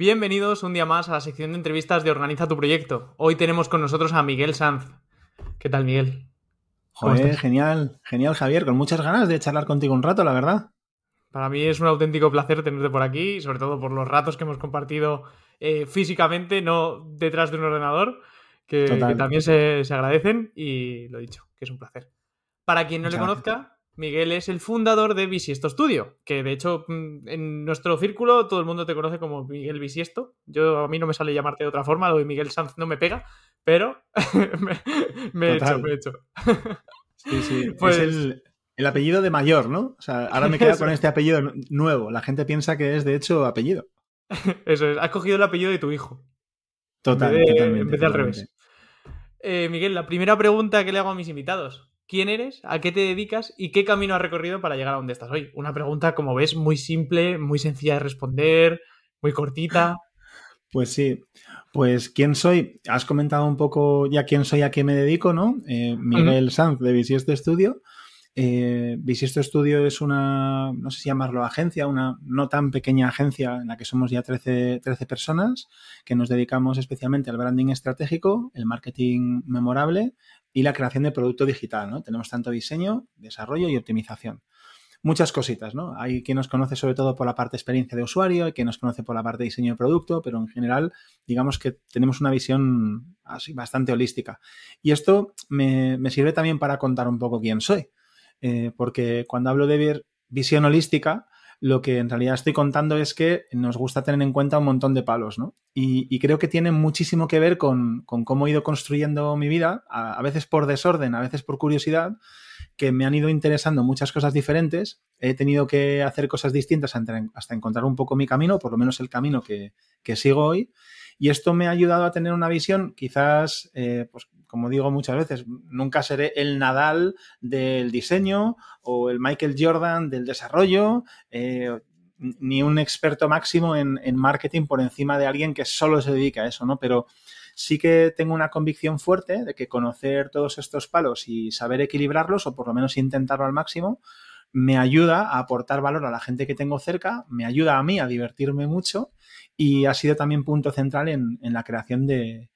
Bienvenidos un día más a la sección de entrevistas de Organiza tu proyecto. Hoy tenemos con nosotros a Miguel Sanz. ¿Qué tal, Miguel? Joder, genial, genial, Javier. Con muchas ganas de charlar contigo un rato, la verdad. Para mí es un auténtico placer tenerte por aquí, sobre todo por los ratos que hemos compartido eh, físicamente, no detrás de un ordenador, que, también se, agradecen y lo dicho, que es un placer. Para quien no le conozca, Miguel es el fundador de Bisiesto Studio, que de hecho mm, en nuestro círculo todo el mundo te conoce como Miguel Bisiesto. Yo a mí no me sale llamarte de otra forma, lo de Miguel Sanz no me pega, pero me, he hecho, me he hecho. sí, sí. Pues... Es el, apellido de mayor, ¿no? O sea, ahora me quedo con este apellido nuevo. La gente piensa que es de hecho apellido. Eso es, has cogido el apellido de tu hijo. Total, totalmente. En vez de al revés. Eh, Miguel, la primera pregunta que le hago a mis invitados quién eres, a qué te dedicas y qué camino has recorrido para llegar a donde estás hoy. Una pregunta, como ves, muy simple, muy sencilla de responder, muy cortita. Pues sí, pues quién soy, has comentado un poco ya quién soy, a qué me dedico, ¿no? Eh, Miguel Sanz de Bisiesto Estudio. Eh, Bisiesto Studio es una, no sé si llamarlo agencia, una no tan pequeña agencia en la que somos ya 13, 13 personas, que nos dedicamos especialmente al branding estratégico, el marketing memorable y la creación de producto digital. ¿no? Tenemos tanto diseño, desarrollo y optimización. Muchas cositas, ¿no? Hay quien nos conoce sobre todo por la parte experiencia de usuario, hay quien nos conoce por la parte de diseño de producto, pero en general, digamos que tenemos una visión bastante holística. Y esto me sirve también para contar un poco quién soy. Eh, porque cuando hablo de visión holística, lo que en realidad estoy contando es que nos gusta tener en cuenta un montón de palos, ¿no? Y, creo que tiene muchísimo que ver con, cómo he ido construyendo mi vida, a, veces por desorden, a veces por curiosidad, que me han ido interesando muchas cosas diferentes. He tenido que hacer cosas distintas hasta encontrar un poco mi camino, por lo menos el camino que, que sigo hoy. Y esto me ha ayudado a tener una visión quizás, eh, pues como digo muchas veces, nunca seré el Nadal del diseño o el Michael Jordan del desarrollo, eh, ni un experto máximo en, marketing por encima de alguien que solo se dedica a eso, ¿no? Pero sí que tengo una convicción fuerte de que conocer todos estos palos y saber equilibrarlos, o por lo menos intentarlo al máximo, me ayuda a aportar valor a la gente que tengo cerca, me ayuda a mí a divertirme mucho y ha sido también punto central en, la creación de,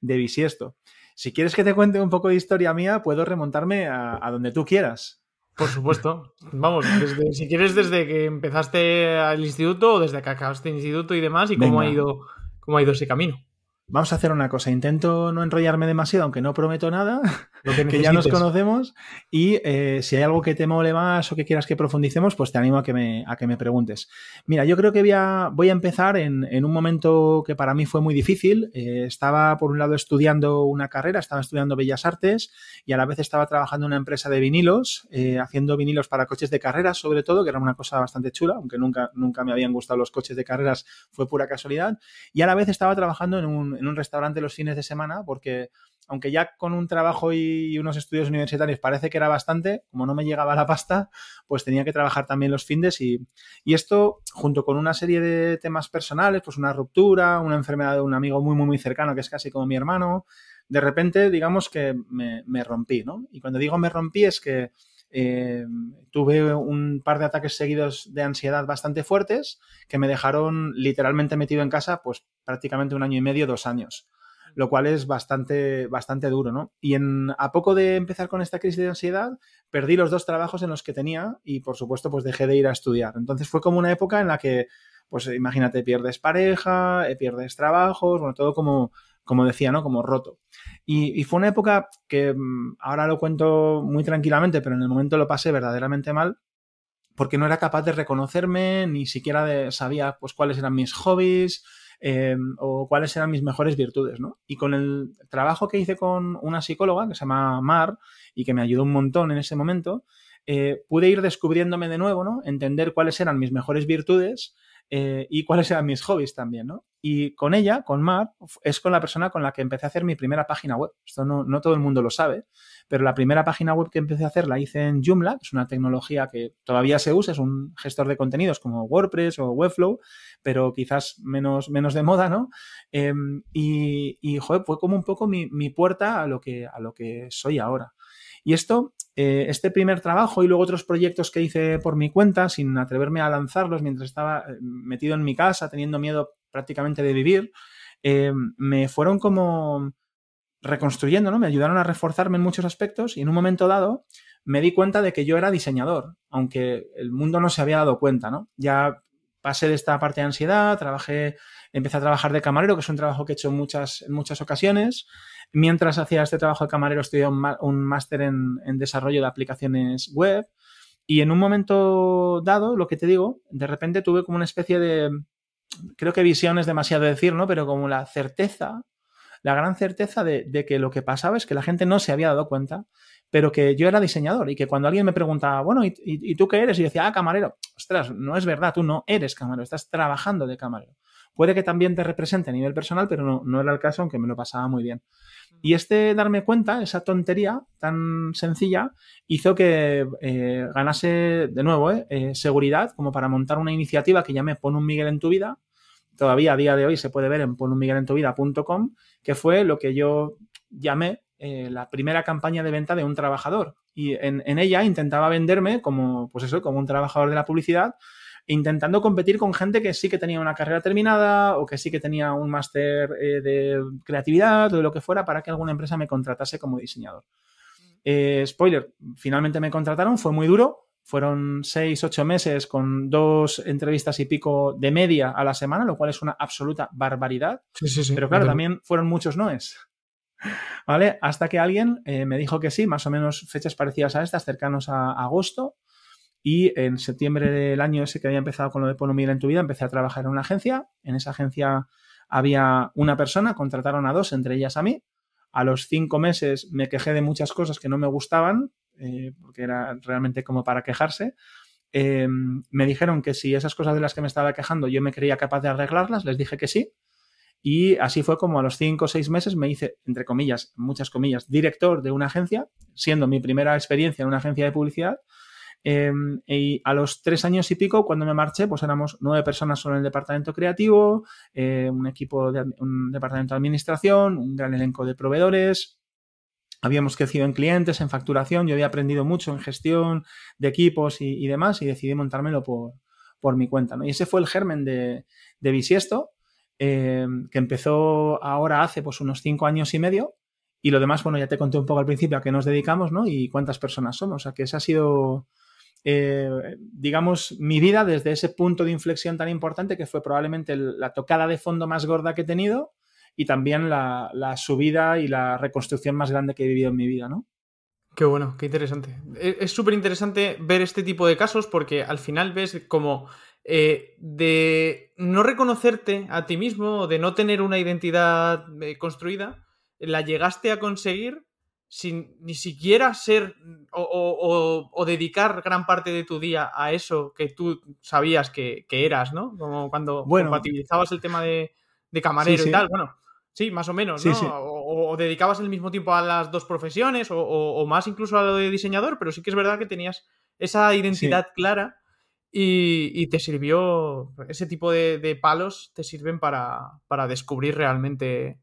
de Bisiesto. Si quieres que te cuente un poco de historia mía, puedo remontarme a, donde tú quieras. Por supuesto. Vamos, si quieres desde que empezaste al instituto o desde que acabaste el instituto y demás y cómo ha ido cómo ha ido ese camino. Vamos a hacer una cosa. Intento no enrollarme demasiado, aunque no prometo nada, que, ya nos conocemos. Y eh, si hay algo que te mole más o que quieras que profundicemos, pues te animo a que me, a que me preguntes. Mira, yo creo que voy a, voy a empezar en, en, un momento que para mí fue muy difícil. Eh, estaba, por un lado, estudiando una carrera, estaba estudiando Bellas Artes y a la vez estaba trabajando en una empresa de vinilos, eh, haciendo vinilos para coches de carreras, sobre todo, que era una cosa bastante chula, aunque nunca, nunca me habían gustado los coches de carreras, fue pura casualidad. Y a la vez estaba trabajando en un en un restaurante los fines de semana porque aunque ya con un trabajo y unos estudios universitarios parece que era bastante, como no me llegaba la pasta, pues tenía que trabajar también los fines y, y esto, junto con una serie de temas personales, pues una ruptura, una enfermedad de un amigo muy, muy, muy cercano, que es casi como mi hermano, de repente, digamos que me, me rompí, ¿no? Y cuando digo me rompí es que eh, tuve un par de ataques seguidos de ansiedad bastante fuertes que me dejaron literalmente metido en casa pues prácticamente un año y medio, dos años, lo cual es bastante, bastante duro, ¿no? Y en, a poco de empezar con esta crisis de ansiedad, perdí los dos trabajos en los que tenía y por supuesto pues dejé de ir a estudiar. Entonces fue como una época en la que pues imagínate, pierdes pareja, eh, pierdes trabajos, bueno, todo como, como decía, ¿no? Como roto. Y, fue una época que mm, ahora lo cuento muy tranquilamente, pero en el momento lo pasé verdaderamente mal porque no era capaz de reconocerme, ni siquiera sabía pues cuáles eran mis hobbies eh, o cuáles eran mis mejores virtudes, ¿no? Y con el trabajo que hice con una psicóloga que se llama Mar y que me ayudó un montón en ese momento, eh, pude ir descubriéndome de nuevo, ¿no? Entender cuáles eran mis mejores virtudes eh, y cuáles eran mis hobbies también, ¿no? Y con ella, con Mar, es con la persona con la que empecé a hacer mi primera página web. Esto no, no, todo el mundo lo sabe, pero la primera página web que empecé a hacer la hice en Joomla, que es una tecnología que todavía se usa, es un gestor de contenidos como WordPress o Webflow, pero quizás menos, menos de moda, ¿no? Em, y, y fue como un poco mi, mi puerta a lo, que, a lo que soy ahora. Y esto eh, este primer trabajo y luego otros proyectos que hice por mi cuenta sin atreverme a lanzarlos mientras estaba eh, metido en mi casa, teniendo miedo prácticamente de vivir, eh, me fueron como reconstruyendo, ¿no? Me ayudaron a reforzarme en muchos aspectos y en un momento dado me di cuenta de que yo era diseñador, aunque el mundo no se había dado cuenta, ¿no? Ya pasé de esta parte de ansiedad, trabajé, empecé a trabajar de camarero, que es un trabajo que he hecho en muchas, muchas ocasiones. Mientras hacía este trabajo de camarero, estudié un, máster en, en desarrollo de aplicaciones web. Y en un momento dado, lo que te digo, de repente tuve como una especie de, creo que visión es demasiado decir, ¿no? Pero como la certeza la gran certeza de, que lo que pasaba es que la gente no se había dado cuenta, pero que yo era diseñador y que cuando alguien me preguntaba, bueno, ¿y, tú qué eres? Y yo decía, ah, camarero. Ostras, no es verdad, tú no eres camarero, estás trabajando de camarero. Puede que también te represente a nivel personal, pero no, no era el caso, aunque me lo pasaba muy bien. Y este darme cuenta, esa tontería tan sencilla, hizo que eh, ganase de nuevo eh, eh, seguridad como para montar una iniciativa que llamé Pon un Miguel en tu vida, todavía a día de hoy se puede ver en ponunmiguelentuvida.com, que fue lo que yo llamé la primera campaña de venta de un trabajador. Y en, ella intentaba venderme como, pues eso, como un trabajador de la publicidad, intentando competir con gente que sí que tenía una carrera terminada o que sí que tenía un máster eh, de creatividad o de lo que fuera para que alguna empresa me contratase como diseñador. Eh, spoiler, finalmente me contrataron, fue muy duro, fueron seis, ocho meses con dos entrevistas y pico de media a la semana, lo cual es una absoluta barbaridad. Sí, sí, sí. Pero claro, también fueron muchos noes. ¿Vale? Hasta que alguien eh, me dijo que sí, más o menos fechas parecidas a estas, cercanos a, agosto. Y en septiembre del año ese que había empezado con lo de Ponomir en tu vida, empecé a trabajar en una agencia. En esa agencia había una persona, contrataron a dos, entre ellas a mí. A los cinco meses me quejé de muchas cosas que no me gustaban, eh, porque era realmente como para quejarse. Eh, me dijeron que si esas cosas de las que me estaba quejando yo me creía capaz de arreglarlas, les dije que sí. Y así fue como a los cinco o seis meses me hice, entre comillas, muchas comillas, director de una agencia, siendo mi primera experiencia en una agencia de publicidad. Eh, y a los tres años y pico, cuando me marché, pues éramos nueve personas solo en el departamento creativo, un equipo de un departamento de administración, un gran elenco de proveedores, habíamos crecido en clientes, en facturación, yo había aprendido mucho en gestión de equipos y, demás y decidí montármelo por, por mi cuenta. ¿no? Y ese fue el germen de, de Bisiesto, eh, que empezó ahora hace pues, unos cinco años y medio. Y lo demás, bueno, ya te conté un poco al principio a qué nos dedicamos, ¿no? Y cuántas personas somos. O sea, que esa ha sido, eh, digamos, mi vida desde ese punto de inflexión tan importante que fue probablemente la tocada de fondo más gorda que he tenido y también la, subida y la reconstrucción más grande que he vivido en mi vida, ¿no? Qué bueno, qué interesante. E, es súper interesante ver este tipo de casos porque al final ves como eh, de no reconocerte a ti mismo, de no tener una identidad eh, construida, la llegaste a conseguir sin ni siquiera ser o, dedicar gran parte de tu día a eso que tú sabías que, eras, ¿no? Como cuando compatibilizabas el tema de, camarero y tal. Bueno, Sí, más o menos, ¿no? O, dedicabas el mismo tiempo a las dos profesiones o, más incluso a lo de diseñador, pero sí que es verdad que tenías esa identidad clara y, te sirvió, ese tipo de, palos te sirven para, descubrir realmente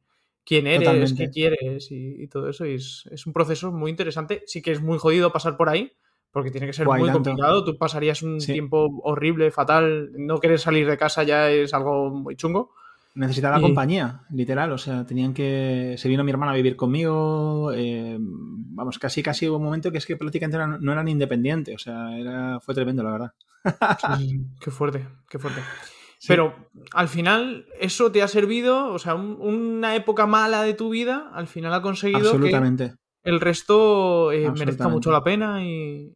quién eres, qué quieres y, todo eso. Y es, un proceso muy interesante. Sí que es muy jodido pasar por ahí, porque tiene que ser muy complicado. Tú pasarías un tiempo horrible, fatal. No querer salir de casa ya es algo muy chungo. Necesitaba compañía, literal. O sea, tenían que. Se vino mi hermana a vivir conmigo. Eh, vamos, casi, casi hubo un momento que es que prácticamente no eran independientes. O sea, era, fue tremendo, la verdad. qué fuerte, qué fuerte. Pero al final, eso te ha servido, o sea, una época mala de tu vida, al final ha conseguido que el resto eh, merezca mucho la pena y,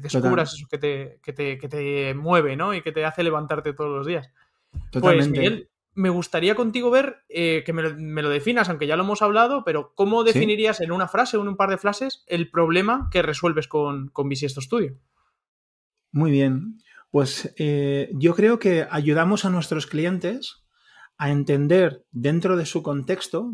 descubras eso que te, que te, que, te, mueve, ¿no? Y que te hace levantarte todos los días. Pues, Totalmente me gustaría contigo ver, eh, que me lo, definas, aunque ya lo hemos hablado, pero ¿cómo definirías en una frase o en un par de frases el problema que resuelves con, con Bisiesto Studio? Muy bien. Pues eh, yo creo que ayudamos a nuestros clientes a entender dentro de su contexto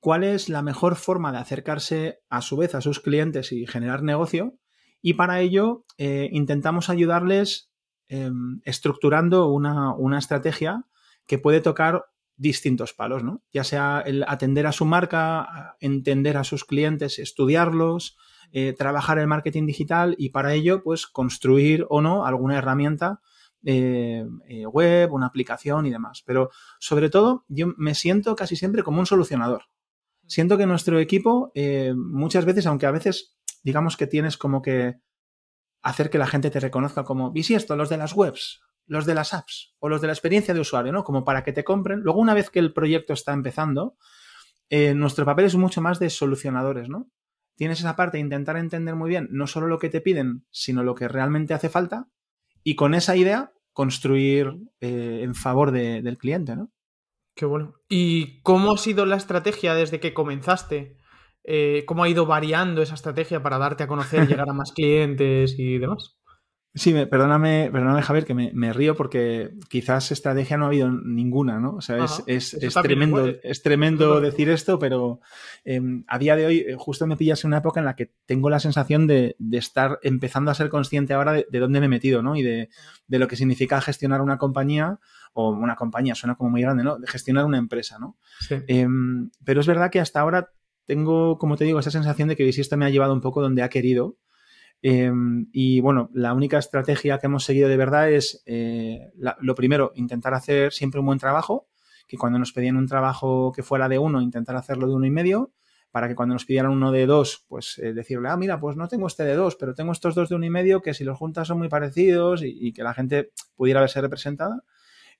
cuál es la mejor forma de acercarse a su vez a sus clientes y generar negocio. Y para ello eh, intentamos ayudarles em, estructurando una, una estrategia que puede tocar distintos palos, ¿no? Ya sea el atender a su marca, entender a sus clientes, estudiarlos, eh, trabajar el marketing digital y para ello, pues construir o no alguna herramienta eh, eh, web, una aplicación y demás. Pero sobre todo, yo me siento casi siempre como un solucionador. Siento que nuestro equipo, muchas veces, aunque a veces digamos que tienes como que hacer que la gente te reconozca como, ¿y esto? Los de las webs, los de las apps o los de la experiencia de usuario, ¿no? Como para que te compren. Luego, una vez que el proyecto está empezando, nuestro papel es mucho más de solucionadores, ¿no? Tienes esa parte de intentar entender muy bien no solo lo que te piden, sino lo que realmente hace falta y con esa idea construir eh, en favor del cliente, ¿no? Qué bueno. ¿Y cómo ha sido la estrategia desde que comenzaste? Eh, ¿Cómo ha ido variando esa estrategia para darte a conocer, llegar a más clientes y demás? Sí, perdóname, perdóname, Javier, que me, río porque quizás estrategia no ha habido ninguna, ¿no? O sea, es, tremendo, es tremendo decir esto, pero em, a día de hoy eh, justo me pillas en una época en la que tengo la sensación de, estar empezando a ser consciente ahora de, dónde me he metido, ¿no? Y de, lo que significa gestionar una compañía, o una compañía suena como muy grande, ¿no? De gestionar una empresa, ¿no? Em, pero es verdad que hasta ahora tengo, como te digo, esa sensación de que esto me ha llevado un poco donde ha querido Em, y bueno, la única estrategia que hemos seguido de verdad es, eh, lo primero, intentar hacer siempre un buen trabajo, que cuando nos pedían un trabajo que fuera de uno, intentar hacerlo de uno y medio, para que cuando nos pidieran uno de dos, pues eh, decirle, ah, mira, pues no tengo este de dos, pero tengo estos dos de uno y medio que si los juntas son muy parecidos y, que la gente pudiera verse representada.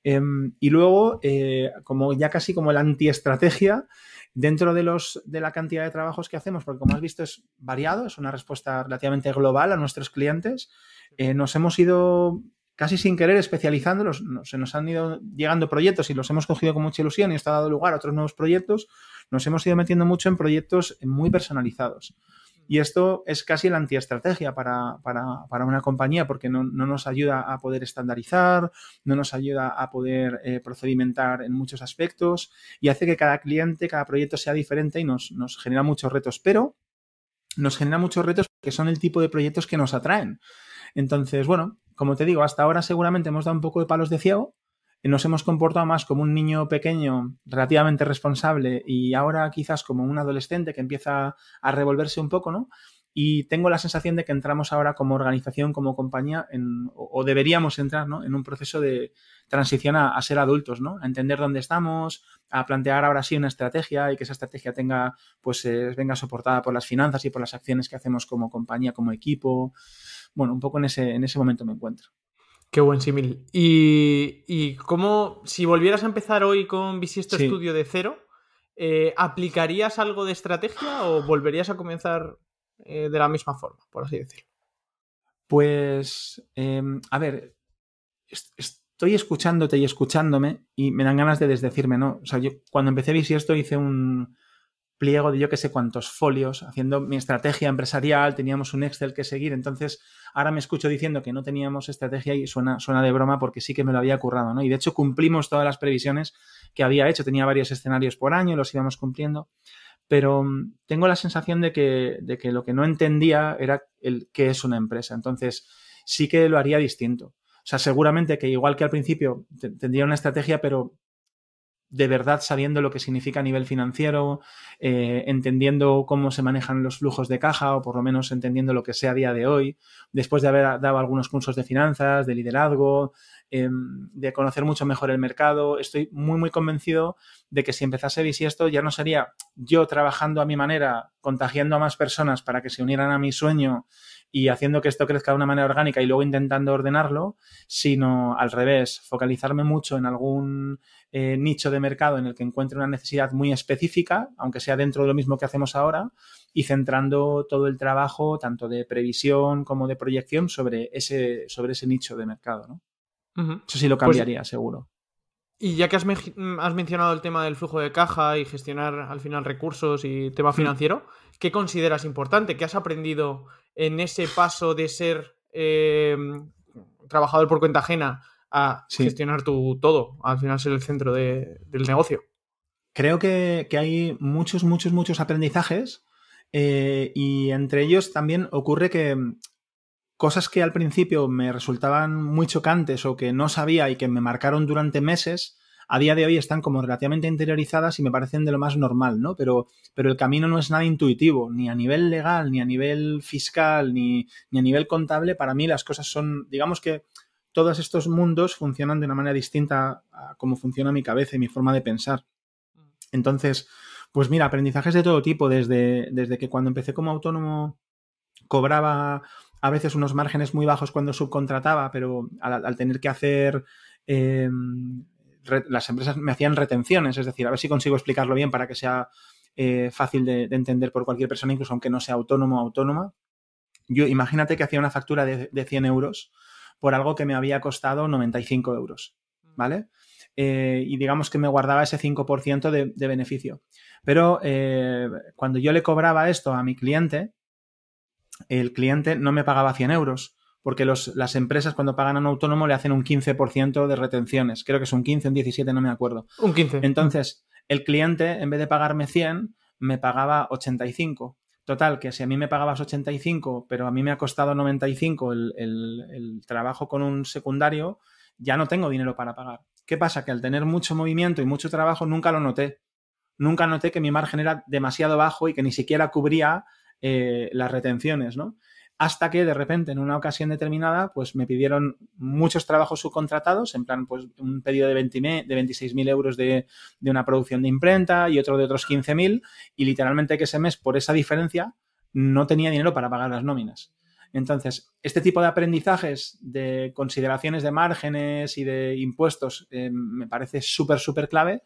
Em, y luego, eh, como ya casi como la antiestrategia, Dentro de, los, de la cantidad de trabajos que hacemos, porque como has visto es variado, es una respuesta relativamente global a nuestros clientes, eh, nos hemos ido casi sin querer especializándolos, se nos han ido llegando proyectos y los hemos cogido con mucha ilusión y esto ha dado lugar a otros nuevos proyectos, nos hemos ido metiendo mucho en proyectos muy personalizados. Y esto es casi la antiestrategia para, para, una compañía porque no, nos ayuda a poder estandarizar, no nos ayuda a poder eh, procedimentar en muchos aspectos y hace que cada cliente, cada proyecto sea diferente y nos, nos genera muchos retos. Pero nos genera muchos retos porque son el tipo de proyectos que nos atraen. Entonces, bueno, como te digo, hasta ahora seguramente hemos dado un poco de palos de ciego, nos hemos comportado más como un niño pequeño relativamente responsable y ahora quizás como un adolescente que empieza a revolverse un poco, ¿no? Y tengo la sensación de que entramos ahora como organización, como compañía, o, deberíamos entrar ¿no? en un proceso de transición a, ser adultos, ¿no? A entender dónde estamos, a plantear ahora sí una estrategia y que esa estrategia tenga, pues, eh, venga soportada por las finanzas y por las acciones que hacemos como compañía, como equipo. Bueno, un poco en ese, en ese momento me encuentro. Qué buen símil. Y, y cómo, si volvieras a empezar hoy con Visiesto Studio de cero, eh, ¿aplicarías algo de estrategia o volverías a comenzar eh, de la misma forma, por así decirlo? Pues, em, a ver, estoy escuchándote y escuchándome y me dan ganas de desdecirme, ¿no? O sea, yo cuando empecé Visiesto hice un, pliego de yo que sé cuántos folios, haciendo mi estrategia empresarial, teníamos un Excel que seguir, entonces ahora me escucho diciendo que no teníamos estrategia y suena, suena de broma porque sí que me lo había currado, ¿no? Y de hecho cumplimos todas las previsiones que había hecho, tenía varios escenarios por año, los íbamos cumpliendo, pero mm, tengo la sensación de que, de que lo que no entendía era el qué es una empresa, entonces sí que lo haría distinto. O sea, seguramente que igual que al principio tendría una estrategia, pero de verdad sabiendo lo que significa a nivel financiero, eh, entendiendo cómo se manejan los flujos de caja o por lo menos entendiendo lo que sea a día de hoy, después de haber dado algunos cursos de finanzas, de liderazgo, em, de conocer mucho mejor el mercado, estoy muy, muy convencido de que si empezase Bisiesto ya no sería yo trabajando a mi manera, contagiando a más personas para que se unieran a mi sueño y haciendo que esto crezca de una manera orgánica y luego intentando ordenarlo, sino al revés, focalizarme mucho en algún eh, nicho de mercado en el que encuentre una necesidad muy específica, aunque sea dentro de lo mismo que hacemos ahora, y centrando todo el trabajo, tanto de previsión como de proyección, sobre ese, sobre ese nicho de mercado. ¿no? Eso sí lo pues cambiaría, seguro. Y ya que has, has, mencionado el tema del flujo de caja y gestionar al final recursos y tema financiero, ¿qué consideras importante? ¿Qué has aprendido en ese paso de ser eh, trabajador por cuenta ajena a gestionar tu todo, al final ser el centro del negocio? Creo que, hay muchos, muchos, muchos aprendizajes eh, y entre ellos también ocurre que cosas que al principio me resultaban muy chocantes o que no sabía y que me marcaron durante meses, a día de hoy están como relativamente interiorizadas y me parecen de lo más normal, ¿no? Pero, pero el camino no es nada intuitivo, ni a nivel legal, ni a nivel fiscal, ni, ni a nivel contable. Para mí las cosas son, digamos que todos estos mundos funcionan de una manera distinta a cómo funciona mi cabeza y mi forma de pensar. Entonces, pues mira, aprendizajes de todo tipo, desde, desde que cuando empecé como autónomo cobraba a veces unos márgenes muy bajos cuando subcontrataba, pero al, tener que hacer... Em, las empresas me hacían retenciones, es decir, a ver si consigo explicarlo bien para que sea eh, fácil de, entender por cualquier persona, incluso aunque no sea autónomo o autónoma. Yo imagínate que hacía una factura de, de 100 euros por algo que me había costado 95 euros, ¿vale? Eh, y digamos que me guardaba ese 5% de, beneficio. Pero eh, cuando yo le cobraba esto a mi cliente, el cliente no me pagaba 100 euros, porque las empresas cuando pagan a un autónomo le hacen un 15% de retenciones. Creo que es un 15, un 17, no me acuerdo. Un 15. Entonces, el cliente, en vez de pagarme 100, me pagaba 85. Total, que si a mí me pagabas 85, pero a mí me ha costado 95 el, el trabajo con un secundario, ya no tengo dinero para pagar. ¿Qué pasa? Que al tener mucho movimiento y mucho trabajo nunca lo noté. Nunca noté que mi margen era demasiado bajo y que ni siquiera cubría eh, las retenciones, ¿no? Hasta que de repente, en una ocasión determinada, pues me pidieron muchos trabajos subcontratados, en plan, pues un pedido de, 20, de 26.000 euros de, de, una producción de imprenta y otro de otros 15.000, y literalmente que ese mes, por esa diferencia, no tenía dinero para pagar las nóminas. Entonces, este tipo de aprendizajes de consideraciones de márgenes y de impuestos eh, me parece súper, súper clave.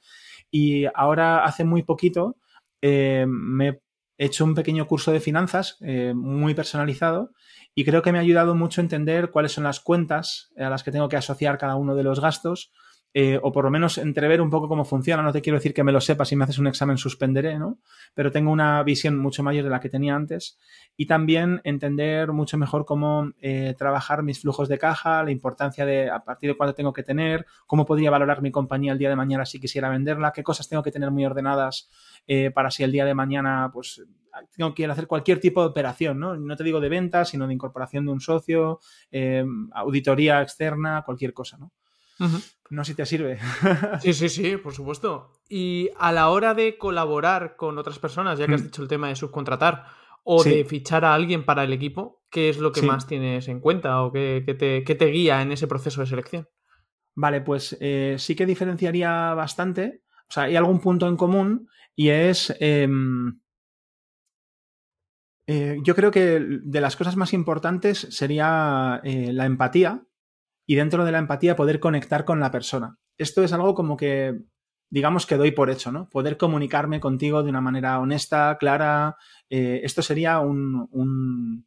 Y ahora, hace muy poquito, eh, me he hecho un pequeño curso de finanzas eh, muy personalizado y creo que me ha ayudado mucho a entender cuáles son las cuentas a las que tengo que asociar cada uno de los gastos eh, o por lo menos entrever un poco cómo funciona. No te quiero decir que me lo sepa, si me haces un examen suspenderé, ¿no? Pero tengo una visión mucho mayor de la que tenía antes y también entender mucho mejor cómo eh, trabajar mis flujos de caja, la importancia de a partir de cuándo tengo que tener, cómo podría valorar mi compañía el día de mañana si quisiera venderla, qué cosas tengo que tener muy ordenadas eh, para si el día de mañana pues tengo que hacer cualquier tipo de operación, ¿no? No te digo de venta, sino de incorporación de un socio, auditoría externa, cualquier cosa, ¿no? No sé si te sirve. sí, sí, sí, por supuesto. Y a la hora de colaborar con otras personas, ya que has mm. dicho el tema de subcontratar o de fichar a alguien para el equipo, ¿qué es lo que más tienes en cuenta o qué, te, guía en ese proceso de selección? Vale, pues eh, sí que diferenciaría bastante. O sea, hay algún punto en común y es. Em, eh, yo creo que de las cosas más importantes sería eh, la empatía y dentro de la empatía poder conectar con la persona. Esto es algo como que, digamos que doy por hecho, ¿no? Poder comunicarme contigo de una manera honesta, clara. Eh, esto sería un, un,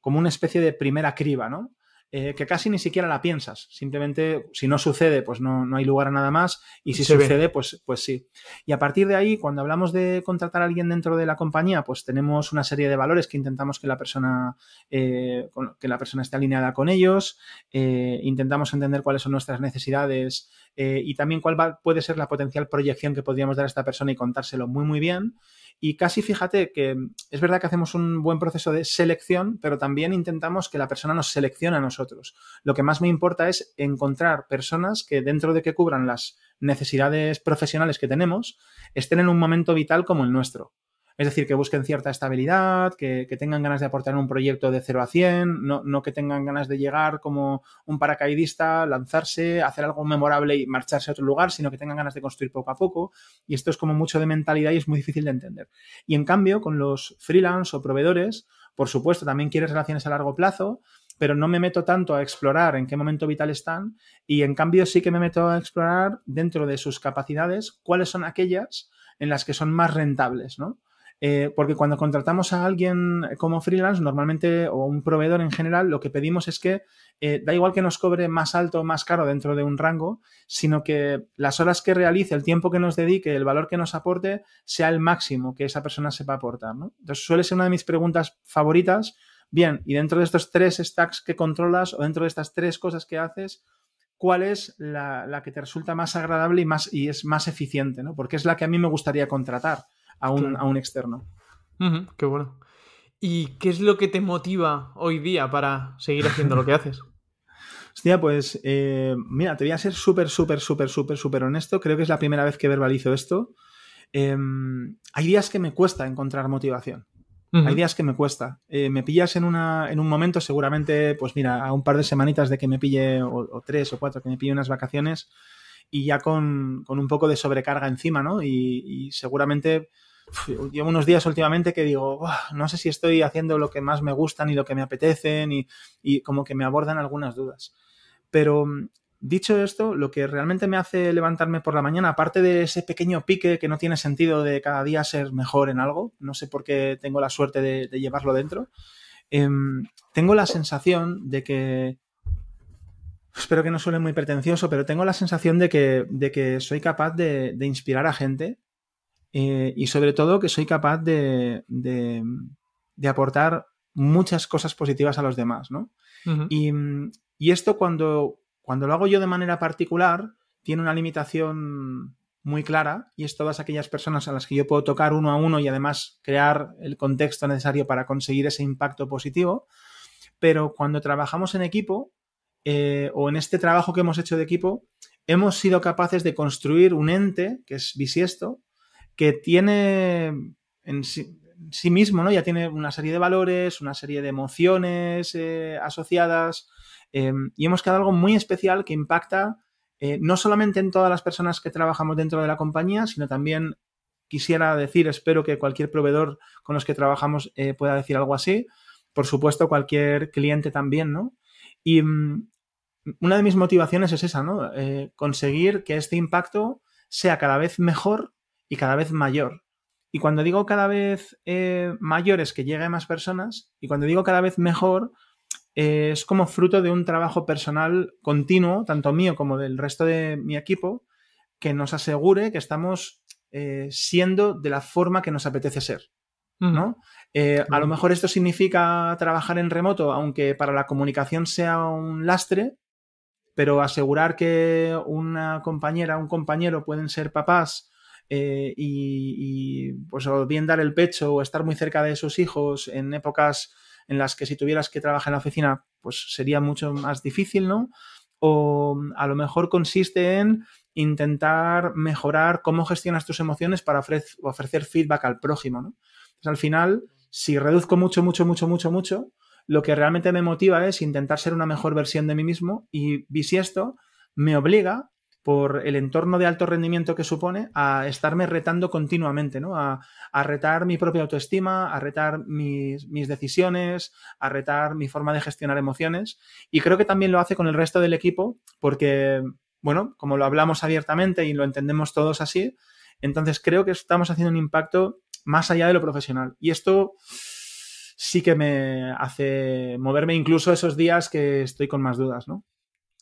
como una especie de primera criba, ¿no? Eh, que casi ni siquiera la piensas. Simplemente, si no sucede, pues no, no hay lugar a nada más. Y si sucede, pues, pues sí. Y a partir de ahí, cuando hablamos de contratar a alguien dentro de la compañía, pues tenemos una serie de valores que intentamos que la persona, eh, que la persona esté alineada con ellos. Eh, intentamos entender cuáles son nuestras necesidades y también cuál puede ser la potencial proyección que podríamos dar a esta persona y contárselo muy, muy bien. Y casi fíjate que es verdad que hacemos un buen proceso de selección, pero también intentamos que la persona nos seleccione a nosotros. Lo que más me importa es encontrar personas que dentro de que cubran las necesidades profesionales que tenemos, estén en un momento vital como el nuestro. Es decir, que busquen cierta estabilidad, que, tengan ganas de aportar un proyecto de 0 a 100, no, no, que tengan ganas de llegar como un paracaidista, lanzarse, hacer algo memorable y marcharse a otro lugar, sino que tengan ganas de construir poco a poco. Y esto es como mucho de mentalidad y es muy difícil de entender. Y en cambio, con los freelance o proveedores, por supuesto, también quieres relaciones a largo plazo, pero no me meto tanto a explorar en qué momento vital están y en cambio sí que me meto a explorar dentro de sus capacidades cuáles son aquellas en las que son más rentables, ¿no? Eh, porque cuando contratamos a alguien como freelance, normalmente, o un proveedor en general, lo que pedimos es que eh, da igual que nos cobre más alto o más caro dentro de un rango, sino que las horas que realice, el tiempo que nos dedique, el valor que nos aporte, sea el máximo que esa persona sepa aportar. ¿no? Entonces, suele ser una de mis preguntas favoritas. Bien, y dentro de estos tres stacks que controlas o dentro de estas tres cosas que haces, cuál es la, que te resulta más agradable y, más, y es más eficiente, ¿no? Porque es la que a mí me gustaría contratar a un, externo. qué bueno. ¿Y qué es lo que te motiva hoy día para seguir haciendo lo que haces? Hostia, pues eh, mira, te voy a ser súper, súper, súper, súper, súper honesto. Creo que es la primera vez que verbalizo esto. Em, hay días que me cuesta encontrar motivación. Hay días que me cuesta. Eh, me pillas en, una, en un momento, seguramente, pues mira, a un par de semanitas de que me pille, o, tres o cuatro, que me pille unas vacaciones y ya con, un poco de sobrecarga encima, ¿no? Y, seguramente llevo unos días últimamente que digo, no sé si estoy haciendo lo que más me gusta ni lo que me apetece, y, y como que me abordan algunas dudas. Pero Dicho esto, lo que realmente me hace levantarme por la mañana, aparte de ese pequeño pique que no tiene sentido de cada día ser mejor en algo, no sé por qué tengo la suerte de, llevarlo dentro, em, tengo la sensación de que, espero que no suene muy pretencioso, pero tengo la sensación de que, de que soy capaz de, inspirar a gente eh, y sobre todo que soy capaz de, aportar muchas cosas positivas a los demás, ¿no? y, y esto cuando, cuando lo hago yo de manera particular, tiene una limitación muy clara y es todas aquellas personas a las que yo puedo tocar uno a uno y además crear el contexto necesario para conseguir ese impacto positivo. Pero cuando trabajamos en equipo eh, o en este trabajo que hemos hecho de equipo, hemos sido capaces de construir un ente, que es bisiesto, que tiene en sí, mismo, ¿no? Ya tiene una serie de valores, una serie de emociones eh, asociadas, Em, y hemos creado algo muy especial que impacta eh, no solamente en todas las personas que trabajamos dentro de la compañía, sino también quisiera decir, espero que cualquier proveedor con los que trabajamos eh, pueda decir algo así. Por supuesto, cualquier cliente también, ¿no? Y mm, una de mis motivaciones es esa, ¿no? Eh, conseguir que este impacto sea cada vez mejor y cada vez mayor. Y cuando digo cada vez mayor es que llegue a más personas, y cuando digo cada vez mejor, es como fruto de un trabajo personal continuo, tanto mío como del resto de mi equipo, que nos asegure que estamos eh, siendo de la forma que nos apetece ser. ¿no? Eh, a lo mejor esto significa trabajar en remoto, aunque para la comunicación sea un lastre, pero asegurar que una compañera, un compañero pueden ser papás eh, y, pues o bien dar el pecho o estar muy cerca de sus hijos en épocas en las que si tuvieras que trabajar en la oficina, pues sería mucho más difícil, ¿no? O a lo mejor consiste en intentar mejorar cómo gestionas tus emociones para ofrecer feedback al prójimo, ¿no? Al final, si reduzco mucho, mucho, mucho, mucho, mucho, lo que realmente me motiva es intentar ser una mejor versión de mí mismo y esto me obliga por el entorno de alto rendimiento que supone a estarme retando continuamente, ¿no? A, retar mi propia autoestima, a retar mis, decisiones, a retar mi forma de gestionar emociones. Y creo que también lo hace con el resto del equipo porque, bueno, como lo hablamos abiertamente y lo entendemos todos así, entonces creo que estamos haciendo un impacto más allá de lo profesional. Y esto sí que me hace moverme incluso esos días que estoy con más dudas, ¿no?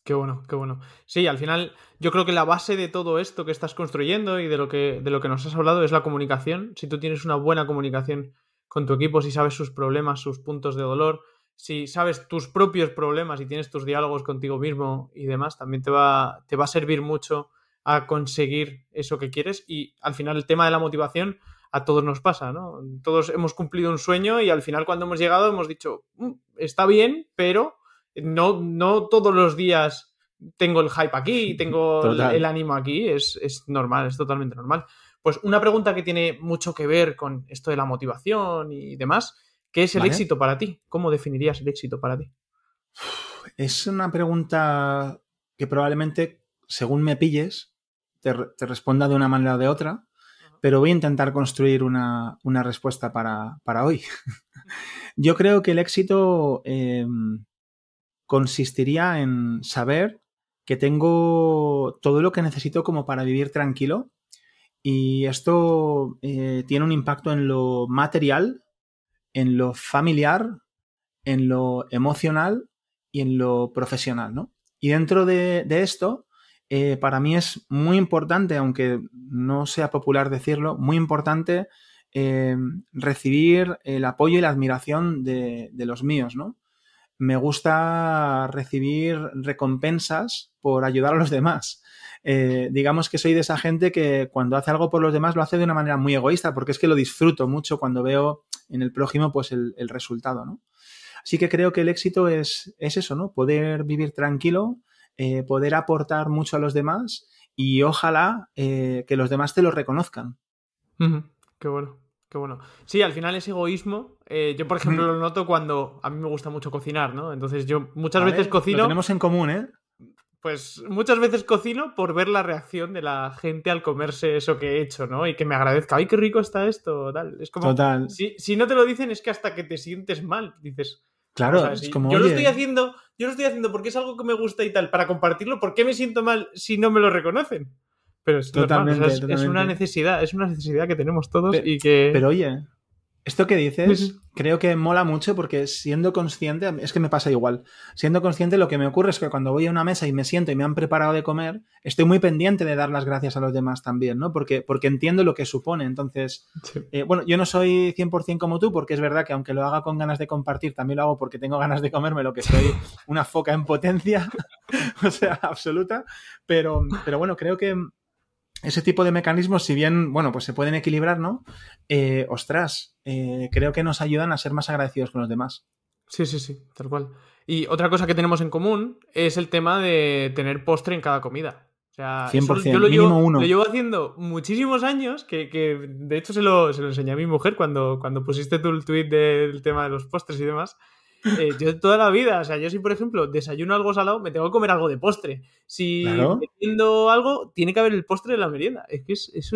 Qué bueno, qué bueno. Sí, al final yo creo que la base de todo esto que estás construyendo y de lo que, de lo que nos has hablado es la comunicación. Si tú tienes una buena comunicación con tu equipo, si sabes sus problemas, sus puntos de dolor, si sabes tus propios problemas y tienes tus diálogos contigo mismo y demás, también te va, te va a servir mucho a conseguir eso que quieres. Y al final el tema de la motivación a todos nos pasa, ¿no? Todos hemos cumplido un sueño y al final cuando hemos llegado hemos dicho, mm, está bien, pero no, no todos los días tengo el hype aquí, tengo el, ánimo aquí, es, normal, es totalmente normal. Pues una pregunta que tiene mucho que ver con esto de la motivación y demás, ¿qué es el éxito para ti? ¿Cómo definirías el éxito para ti? Es una pregunta que probablemente, según me pilles, te, responda de una manera o de otra, pero voy a intentar construir una, respuesta para, hoy. Yo creo que el éxito em, consistiría en saber que tengo todo lo que necesito como para vivir tranquilo y esto eh, tiene un impacto en lo material, en lo familiar, en lo emocional y en lo profesional, ¿no? Y dentro de, esto, eh, para mí es muy importante, aunque no sea popular decirlo, muy importante eh, recibir el apoyo y la admiración de, de los míos, ¿no? Me gusta recibir recompensas por ayudar a los demás. Eh, digamos que soy de esa gente que cuando hace algo por los demás lo hace de una manera muy egoísta, porque es que lo disfruto mucho cuando veo en el prójimo pues el, resultado, ¿no? Así que creo que el éxito es, es eso, ¿no? Poder vivir tranquilo, eh, poder aportar mucho a los demás y ojalá eh, que los demás te lo reconozcan. Qué bueno. Qué bueno. Sí, al final es egoísmo. Eh, yo, por ejemplo, lo noto cuando a mí me gusta mucho cocinar, ¿no? Entonces yo muchas veces cocino. Lo tenemos en común, ¿eh? Pues muchas veces cocino por ver la reacción de la gente al comerse eso que he hecho, ¿no? Y que me agradezca. ¡Ay, qué rico está esto! Tal. Es como. Total. Si, si no te lo dicen, es que hasta que te sientes mal. Dices. Claro, es como. Yo lo estoy haciendo. Yo lo estoy haciendo porque es algo que me gusta y tal. Para compartirlo, ¿por qué me siento mal si no me lo reconocen? Pero es, totalmente, es, una necesidad, es una necesidad que tenemos todos y que. Pero oye, esto que dices, creo que mola mucho porque siendo consciente, es que me pasa igual. Siendo consciente, lo que me ocurre es que cuando voy a una mesa y me siento y me han preparado de comer, estoy muy pendiente de dar las gracias a los demás también, ¿no? Porque, porque entiendo lo que supone. Entonces, eh, bueno, yo no soy 100% como tú, porque es verdad que aunque lo haga con ganas de compartir, también lo hago porque tengo ganas de comerme lo que soy una foca en potencia, o sea, absoluta. Pero, pero bueno, creo que ese tipo de mecanismos, si bien, bueno, pues se pueden equilibrar, ¿no? Eh, ostras, eh, creo que nos ayudan a ser más agradecidos con los demás. Sí, sí, sí, tal cual. Y otra cosa que tenemos en común es el tema de tener postre en cada comida. O sea, 100%, yo lo, mínimo llevo, uno. lo llevo haciendo muchísimos años, que, que de hecho se lo, se lo, enseñé a mi mujer cuando, cuando pusiste tú el tweet del tema de los postres y demás. Eh, yo toda la vida, o sea, yo si por ejemplo desayuno algo salado, me tengo que comer algo de postre. Si claro. algo, tiene que haber el postre de la merienda. Es que eso es,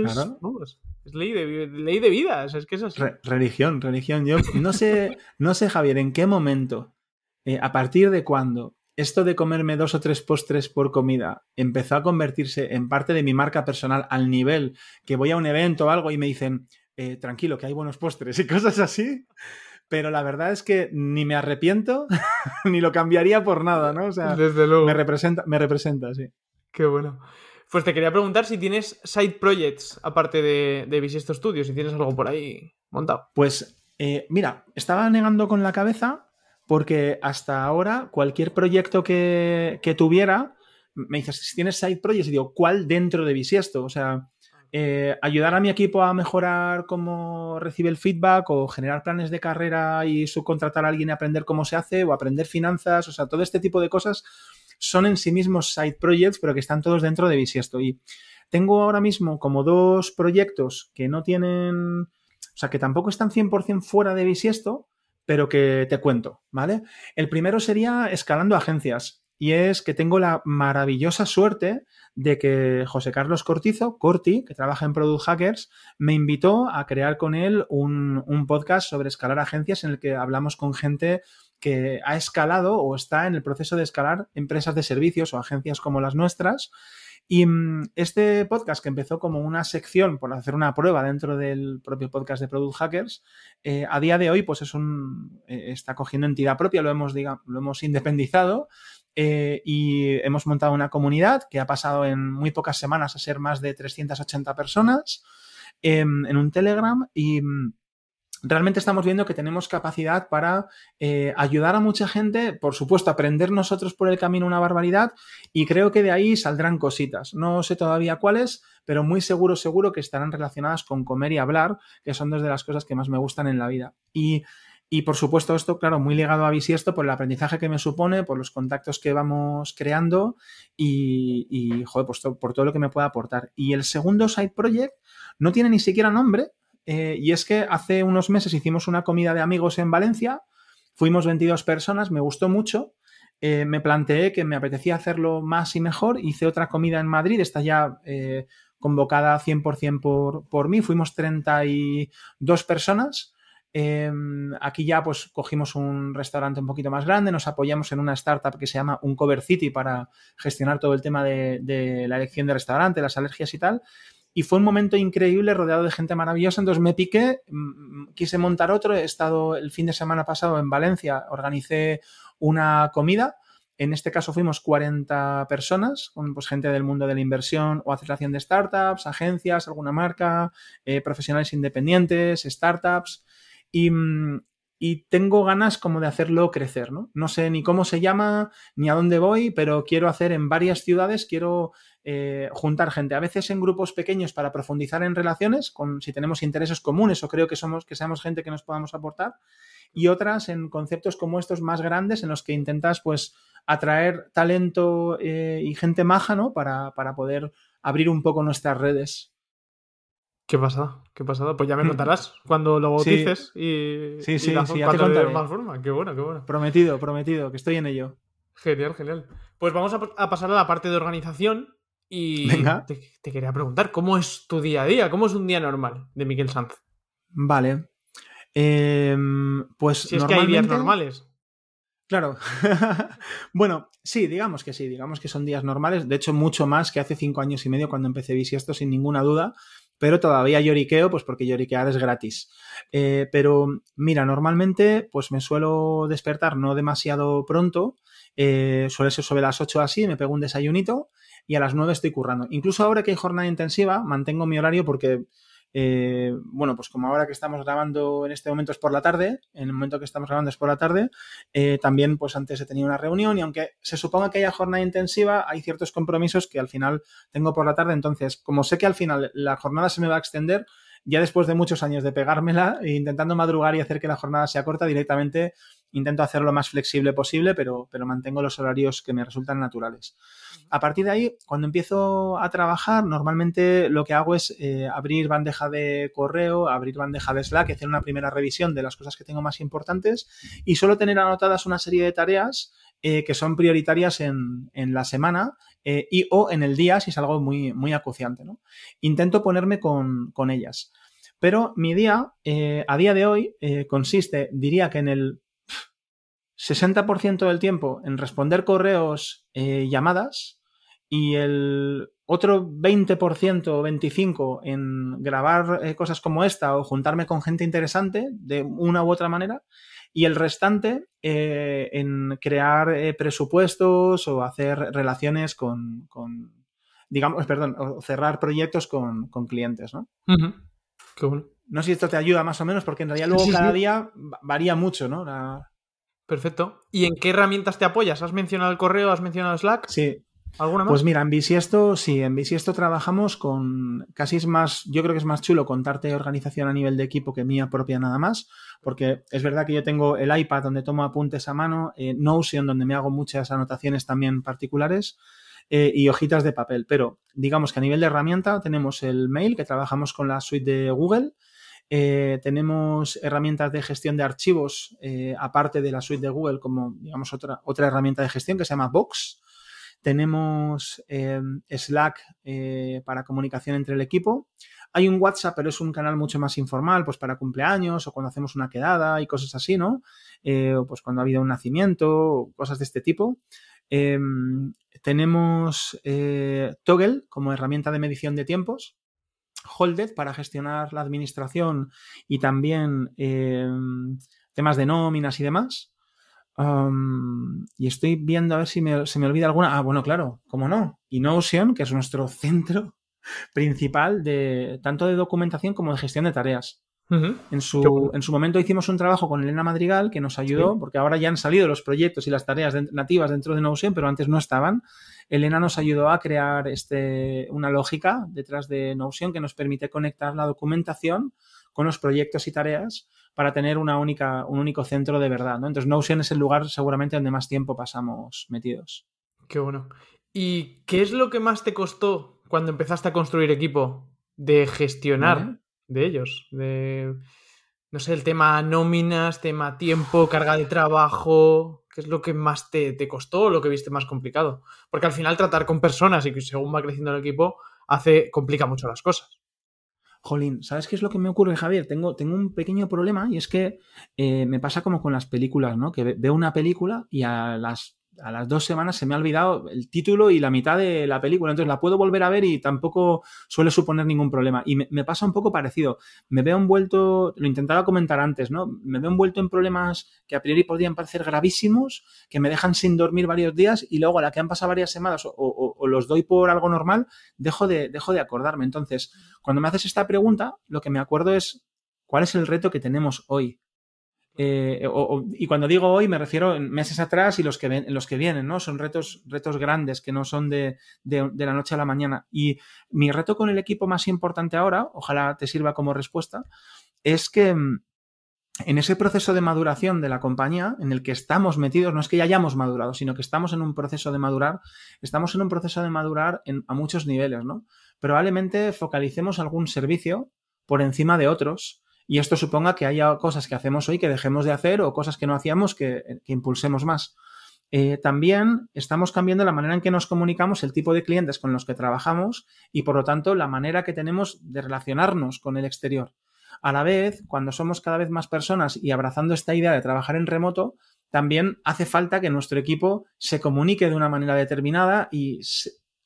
es ley de, ley de vida, o sea, es que es así. religión, religión. Yo no sé, no sé, Javier, en qué momento, eh, a partir de cuándo esto de comerme dos o tres postres por comida empezó a convertirse en parte de mi marca personal al nivel que voy a un evento o algo y me dicen, eh, tranquilo, que hay buenos postres y cosas así pero la verdad es que ni me arrepiento ni lo cambiaría por nada, ¿no? O sea, Desde luego. Me representa, me representa, sí. Qué bueno. Pues te quería preguntar si tienes side projects aparte de, de Bisiesto Studios, si tienes algo por ahí montado. Pues eh, mira, estaba negando con la cabeza porque hasta ahora cualquier proyecto que, que tuviera, me dices, si tienes side projects, y digo, ¿cuál dentro de Bisiesto? O sea, eh, ayudar a mi equipo a mejorar cómo recibe el feedback o generar planes de carrera y subcontratar a alguien y aprender cómo se hace o aprender finanzas, o sea, todo este tipo de cosas son en sí mismos side projects, pero que están todos dentro de Bisiesto. Y tengo ahora mismo como dos proyectos que no tienen, o sea, que tampoco están 100% fuera de Bisiesto, pero que te cuento, ¿vale? El primero sería escalando agencias. Y es que tengo la maravillosa suerte de que José Carlos Cortizo, Corti, que trabaja en Product Hackers, me invitó a crear con él un, podcast sobre escalar agencias en el que hablamos con gente que ha escalado o está en el proceso de escalar empresas de servicios o agencias como las nuestras. Y mm, este podcast, que empezó como una sección por hacer una prueba dentro del propio podcast de Product Hackers, eh, a día de hoy pues es un, eh, está cogiendo entidad propia, lo hemos, digamos, lo hemos independizado eh, y hemos montado una comunidad que ha pasado en muy pocas semanas a ser más de 380 personas em, en un Telegram y mm, realmente estamos viendo que tenemos capacidad para eh, ayudar a mucha gente, por supuesto, aprender nosotros por el camino una barbaridad y creo que de ahí saldrán cositas. No sé todavía cuáles, pero muy seguro, seguro que estarán relacionadas con comer y hablar, que son dos de las cosas que más me gustan en la vida. Y y por supuesto, esto, claro, muy ligado a Bisiesto por el aprendizaje que me supone, por los contactos que vamos creando y, joder, pues por todo lo que me pueda aportar. Y el segundo side project no tiene ni siquiera nombre, eh, y es que hace unos meses hicimos una comida de amigos en Valencia, fuimos 22 personas, me gustó mucho. Eh, me planteé que me apetecía hacerlo más y mejor. Hice otra comida en Madrid, está ya eh, convocada 100% por, por mí. Fuimos 32 personas Em, aquí ya pues cogimos un restaurante un poquito más grande, nos apoyamos en una startup que se llama Uncover City para gestionar todo el tema de, la elección de restaurante, las alergias y tal. Y fue un momento increíble, rodeado de gente maravillosa. Entonces me piqué, mm, mm, quise montar otro. He estado el fin de semana pasado en Valencia, organicé una comida. En este caso fuimos 40 personas, con pues, gente del mundo de la inversión o aceleración de startups, agencias, alguna marca, eh, profesionales independientes, startups. Mm, y, tengo ganas como de hacerlo crecer, ¿no? No sé ni cómo se llama, ni a dónde voy, pero quiero hacer en varias ciudades, quiero eh, juntar gente, a veces en grupos pequeños para profundizar en relaciones, con si tenemos intereses comunes o creo que somos, que seamos gente que nos podamos aportar, y otras en conceptos como estos más grandes en los que intentas pues atraer talento eh, y gente maja, ¿no? Para, para poder abrir un poco nuestras redes. Qué pasada, qué pasada. Pues ya me contarás cuando lo bautices y, sí, sí, la, sí, cuando te más forma. Qué bueno, qué bueno. Prometido, prometido, que estoy en ello. Genial, genial. Pues vamos a, pasar a la parte de organización y Te, quería preguntar, ¿cómo es tu día a día? ¿Cómo es un día normal de Miguel Sanz? Vale. Em, pues si es que hay días normales. Claro. bueno, sí, digamos que sí, digamos que son días normales. De hecho, mucho más que hace cinco años y medio cuando empecé Bisiesto, sin ninguna duda pero todavía lloriqueo, pues porque lloriquear es gratis. Eh, pero mira, normalmente pues me suelo despertar no demasiado pronto, eh, suele ser sobre las 8 así, me pego un desayunito y a las 9 estoy currando. Incluso ahora que hay jornada intensiva, mantengo mi horario porque eh, bueno, pues como ahora que estamos grabando en este momento es por la tarde, en el momento que estamos grabando es por la tarde, eh, también pues antes he tenido una reunión y aunque se suponga que haya jornada intensiva, hay ciertos compromisos que al final tengo por la tarde, entonces como sé que al final la jornada se me va a extender, ya después de muchos años de pegármela e intentando madrugar y hacer que la jornada sea corta, directamente intento hacerlo lo más flexible posible, pero, pero mantengo los horarios que me resultan naturales. A partir de ahí, cuando empiezo a trabajar, normalmente lo que hago es eh, abrir bandeja de correo, abrir bandeja de Slack, hacer una primera revisión de las cosas que tengo más importantes y solo tener anotadas una serie de tareas eh, que son prioritarias en, la semana eh, y o en el día si es algo muy, muy acuciante. ¿no? Intento ponerme con, con ellas. Pero mi día, a día de hoy, consiste, diría que en el 60% del tiempo en responder correos, llamadas, y el otro 20% o 25% en grabar eh, cosas como esta o juntarme con gente interesante de una u otra manera y el restante eh, en crear eh, presupuestos o hacer relaciones con, digamos, perdón, o cerrar proyectos con, clientes, ¿no? No sé si esto te ayuda más o menos porque en realidad luego cada día varía mucho, ¿no? Perfecto. ¿Y en qué herramientas te apoyas? ¿Has mencionado el correo? ¿Has mencionado Slack? Sí, ¿Alguna más? Pues mira, en Bisiesto, sí, en Bisiesto trabajamos con, casi es más, yo creo que es más chulo contarte organización a nivel de equipo que mía propia nada más, porque es verdad que yo tengo el iPad donde tomo apuntes a mano, eh, Notion donde me hago muchas anotaciones también particulares eh, y hojitas de papel, pero digamos que a nivel de herramienta tenemos el mail que trabajamos con la suite de Google, eh, tenemos herramientas de gestión de archivos aparte de la suite de Google como digamos otra, otra herramienta de gestión que se llama Box, tenemos em, Slack eh, para comunicación entre el equipo. Hay un WhatsApp, pero es un canal mucho más informal, pues para cumpleaños o cuando hacemos una quedada y cosas así, ¿no? Eh, o pues cuando ha habido un nacimiento cosas de este tipo. Em, tenemos eh, Toggle como herramienta de medición de tiempos. Holded para gestionar la administración y también em, temas de nóminas y demás y estoy viendo a ver si me, se me olvida alguna. Ah, bueno, claro, cómo no. Y Notion, que es nuestro centro principal de tanto de documentación como de gestión de tareas. en, su, en, su, momento hicimos un trabajo con Elena Madrigal que nos ayudó, porque ahora ya han salido los proyectos y las tareas nativas dentro de Notion, pero antes no estaban. Elena nos ayudó a crear este, una lógica detrás de Notion que nos permite conectar la documentación con los proyectos y tareas para tener una única, un único centro de verdad, ¿no? Entonces Notion es el lugar seguramente donde más tiempo pasamos metidos. Qué bueno. ¿Y qué es lo que más te costó cuando empezaste a construir equipo de gestionar de ellos? De, no sé, el tema nóminas, tema tiempo, carga de trabajo. ¿Qué es lo que más te, te costó o lo que viste más complicado? Porque al final tratar con personas y que según va creciendo el equipo hace, complica mucho las cosas. Jolín, ¿sabes qué es lo que me ocurre, Javier? Tengo, tengo un pequeño problema y es que eh, me pasa como con las películas, ¿no? Que veo una película y a las a las dos semanas se me ha olvidado el título y la mitad de la película. Entonces la puedo volver a ver y tampoco suele suponer ningún problema. Y me, pasa un poco parecido. Me veo envuelto, lo intentaba comentar antes, ¿no? Me veo envuelto en problemas que a priori podrían parecer gravísimos, que me dejan sin dormir varios días y luego a la que han pasado varias semanas o, los doy por algo normal, dejo de, dejo de acordarme. Entonces, cuando me haces esta pregunta, lo que me acuerdo es cuál es el reto que tenemos hoy eh, y cuando digo hoy me refiero en meses atrás y los que, ven, los que vienen, ¿no? Son retos, retos grandes que no son de, la noche a la mañana. Y mi reto con el equipo más importante ahora, ojalá te sirva como respuesta, es que mm, en ese proceso de maduración de la compañía en el que estamos metidos, no es que ya hayamos madurado, sino que estamos en un proceso de madurar, estamos en un proceso de madurar a muchos niveles, ¿no? Probablemente focalicemos algún servicio por encima de otros y esto suponga que haya cosas que hacemos hoy que dejemos de hacer o cosas que no hacíamos que, impulsemos más. Eh, también estamos cambiando la manera en que nos comunicamos, el tipo de clientes con los que trabajamos y por lo tanto la manera que tenemos de relacionarnos con el exterior. A la vez, cuando somos cada vez más personas y abrazando esta idea de trabajar en remoto, también hace falta que nuestro equipo se comunique de una manera determinada y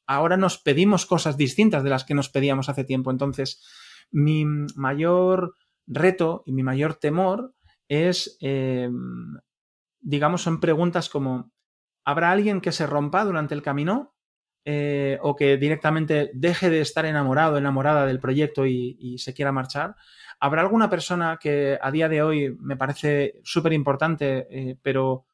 ahora nos pedimos cosas distintas de las que nos pedíamos hace tiempo. Entonces, mi mayor reto y mi mayor temor es, eh, digamos, son preguntas como, ¿habrá alguien que se rompa durante el camino? Eh, o que directamente deje de estar enamorado, enamorada del proyecto y se quiera marchar. ¿Habrá alguna persona que a día de hoy me parece súper importante, eh, pero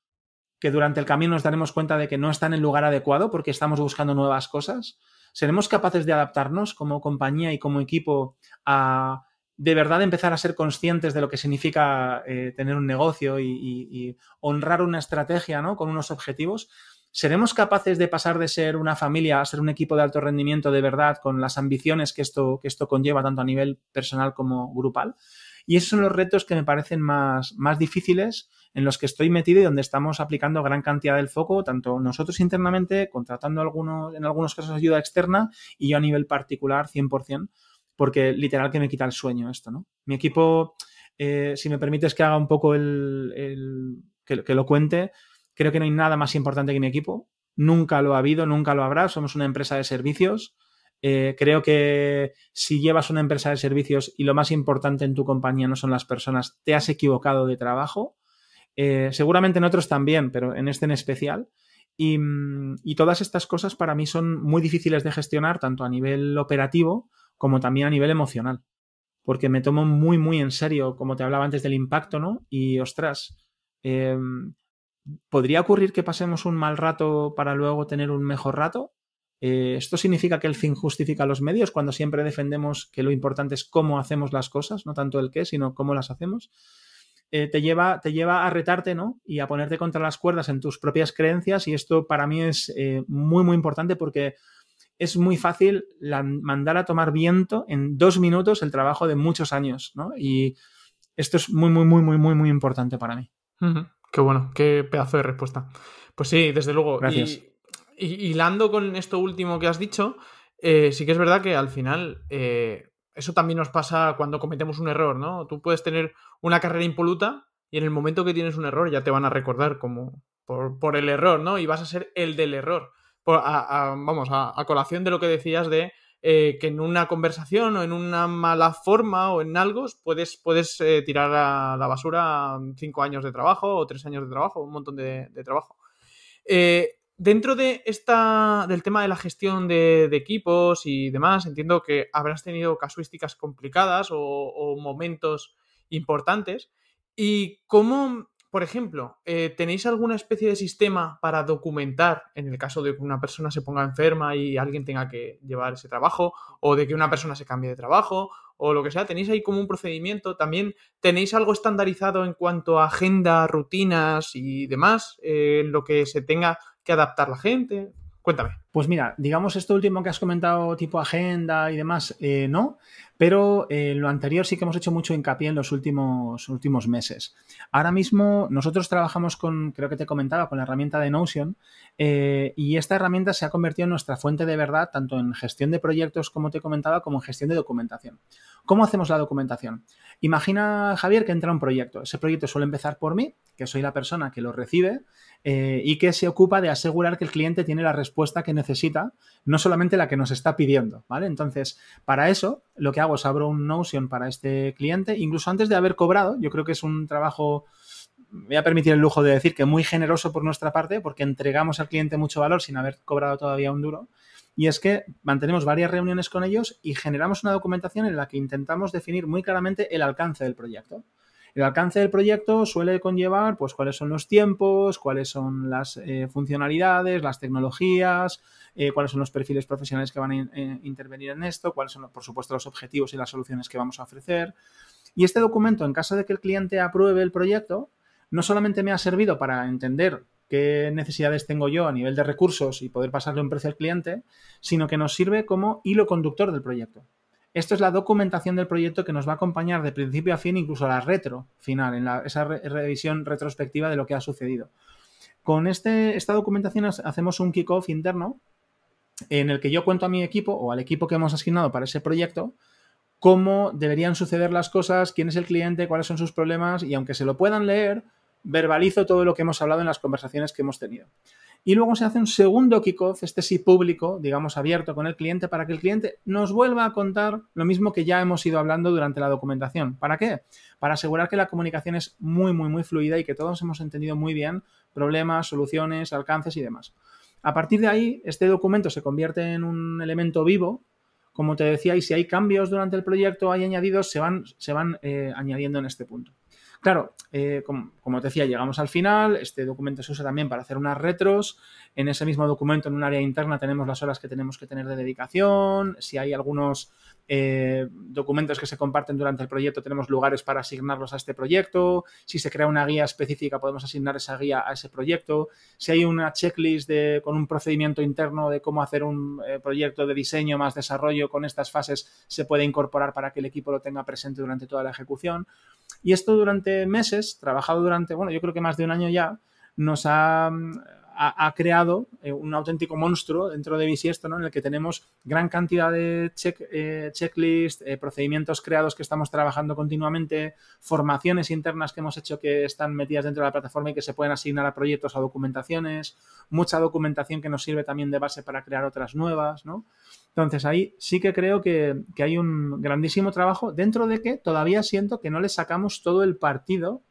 que durante el camino nos daremos cuenta de que no está en el lugar adecuado porque estamos buscando nuevas cosas? ¿Seremos capaces de adaptarnos como compañía y como equipo a de verdad empezar a ser conscientes de lo que significa eh, tener un negocio y, honrar una estrategia ¿no? con unos objetivos? ¿Seremos capaces de pasar de ser una familia a ser un equipo de alto rendimiento de verdad con las ambiciones que esto, que esto conlleva tanto a nivel personal como grupal? Y esos son los retos que me parecen más, más difíciles en los que estoy metido y donde estamos aplicando gran cantidad del foco, tanto nosotros internamente, contratando algunos, en algunos casos ayuda externa y yo a nivel particular 100%, porque literal que me quita el sueño esto, ¿no? Mi equipo, eh, si me permites que haga un poco el, que, lo cuente, Creo que no hay nada más importante que mi equipo. Nunca lo ha habido, nunca lo habrá. Somos una empresa de servicios. Eh, creo que si llevas una empresa de servicios y lo más importante en tu compañía no son las personas, te has equivocado de trabajo. Eh, seguramente en otros también, pero en este en especial. Y, y, todas estas cosas para mí son muy difíciles de gestionar, tanto a nivel operativo como también a nivel emocional. Porque me tomo muy, muy en serio, como te hablaba antes, del impacto, ¿no? Y ostras, eh, ¿Podría ocurrir que pasemos un mal rato para luego tener un mejor rato? Eh, ¿Esto significa que el fin justifica los medios cuando siempre defendemos que lo importante es cómo hacemos las cosas, no tanto el qué, sino cómo las hacemos? Eh, te, lleva, te lleva a retarte, ¿no? Y a ponerte contra las cuerdas en tus propias creencias y esto para mí es eh, muy, muy importante porque es muy fácil mandar a tomar viento en dos minutos el trabajo de muchos años, ¿no? Y esto es muy, muy, muy, muy, muy, muy importante para mí. Qué bueno, qué pedazo de respuesta. Pues sí, desde luego. Gracias. Y, hilando con esto último que has dicho, eh, sí que es verdad que al final eso también nos pasa cuando cometemos un error, ¿no? Tú puedes tener una carrera impoluta y en el momento que tienes un error ya te van a recordar como por, el error, ¿no? Y vas a ser el del error. vamos, a, colación de lo que decías de eh, que en una conversación o en una mala forma o en algo puedes, puedes eh, tirar a la basura cinco años de trabajo o tres años de trabajo, un montón de, trabajo. Eh, dentro de esta, del tema de la gestión de, equipos y demás, entiendo que habrás tenido casuísticas complicadas o momentos importantes. ¿Y cómo, por ejemplo, eh, ¿tenéis alguna especie de sistema para documentar en el caso de que una persona se ponga enferma y alguien tenga que llevar ese trabajo o de que una persona se cambie de trabajo o lo que sea? ¿Tenéis ahí como un procedimiento? ¿También tenéis algo estandarizado en cuanto a agenda, rutinas y demás eh, lo que se tenga que adaptar la gente? Cuéntame. Pues mira, digamos esto último que has comentado, tipo agenda y demás, eh, no, pero eh, lo anterior sí que hemos hecho mucho hincapié en los últimos, últimos meses. Ahora mismo nosotros trabajamos con, creo que te comentaba, con la herramienta de Notion eh, y esta herramienta se ha convertido en nuestra fuente de verdad, tanto en gestión de proyectos, como te comentaba, como en gestión de documentación. ¿Cómo hacemos la documentación? Imagina, Javier, que entra un proyecto. Ese proyecto suele empezar por mí, que soy la persona que lo recibe y que se ocupa de asegurar que el cliente tiene la respuesta que necesita, no solamente la que nos está pidiendo, ¿vale? Entonces, para eso, lo que hago es abro un Notion para este cliente, incluso antes de haber cobrado, yo creo que es un trabajo voy a permitir el lujo de decir que muy generoso por nuestra parte, porque entregamos al cliente mucho valor sin haber cobrado todavía un duro. Y es que mantenemos varias reuniones con ellos y generamos una documentación en la que intentamos definir muy claramente el alcance del proyecto. El alcance del proyecto suele conllevar, pues, cuáles son los tiempos, cuáles son las eh, funcionalidades, las tecnologías, eh, cuáles son los perfiles profesionales que van a eh, intervenir en esto, cuáles son, por supuesto, los objetivos y las soluciones que vamos a ofrecer. Y este documento, en caso de que el cliente apruebe el proyecto, no solamente me ha servido para entender qué necesidades tengo yo a nivel de recursos y poder pasarle un precio al cliente, sino que nos sirve como hilo conductor del proyecto. Esto es la documentación del proyecto que nos va a acompañar de principio a fin, incluso a la retro final, en esa revisión retrospectiva de lo que ha sucedido. Con este, esta documentación hacemos un kickoff interno en el que yo cuento a mi equipo o al equipo que hemos asignado para ese proyecto cómo deberían suceder las cosas, quién es el cliente, cuáles son sus problemas y aunque se lo puedan leer, verbalizo todo lo que hemos hablado en las conversaciones que hemos tenido. Y luego se hace un segundo kickoff, este sí público, digamos abierto con el cliente, para que el cliente nos vuelva a contar lo mismo que ya hemos ido hablando durante la documentación. ¿Para qué? Para asegurar que la comunicación es muy, muy, muy fluida y que todos hemos entendido muy bien problemas, soluciones, alcances y demás. A partir de ahí, este documento se convierte en un elemento vivo, como te decía, y si hay cambios durante el proyecto, hay añadidos, se van, se van eh, añadiendo en este punto. Claro, eh, como, te decía, llegamos al final, este documento se usa también para hacer unas retros, en ese mismo documento, en un área interna, tenemos las horas que tenemos que tener de dedicación, si hay algunos eh, documentos que se comparten durante el proyecto, tenemos lugares para asignarlos a este proyecto, si se crea una guía específica, podemos asignar esa guía a ese proyecto, si hay una checklist de, con un procedimiento interno de cómo hacer un eh, proyecto de diseño más desarrollo con estas fases, se puede incorporar para que el equipo lo tenga presente durante toda la ejecución. Y esto durante meses, trabajado durante, bueno, yo creo que más de un año ya, nos ha, ha, creado eh, un auténtico monstruo dentro de Bisiesto, ¿no? En el que tenemos gran cantidad de eh, checklists, eh, procedimientos creados que estamos trabajando continuamente, formaciones internas que hemos hecho que están metidas dentro de la plataforma y que se pueden asignar a proyectos o documentaciones, mucha documentación que nos sirve también de base para crear otras nuevas, ¿no? Entonces ahí sí que creo que, hay un grandísimo trabajo dentro de que todavía siento que no le sacamos todo el partido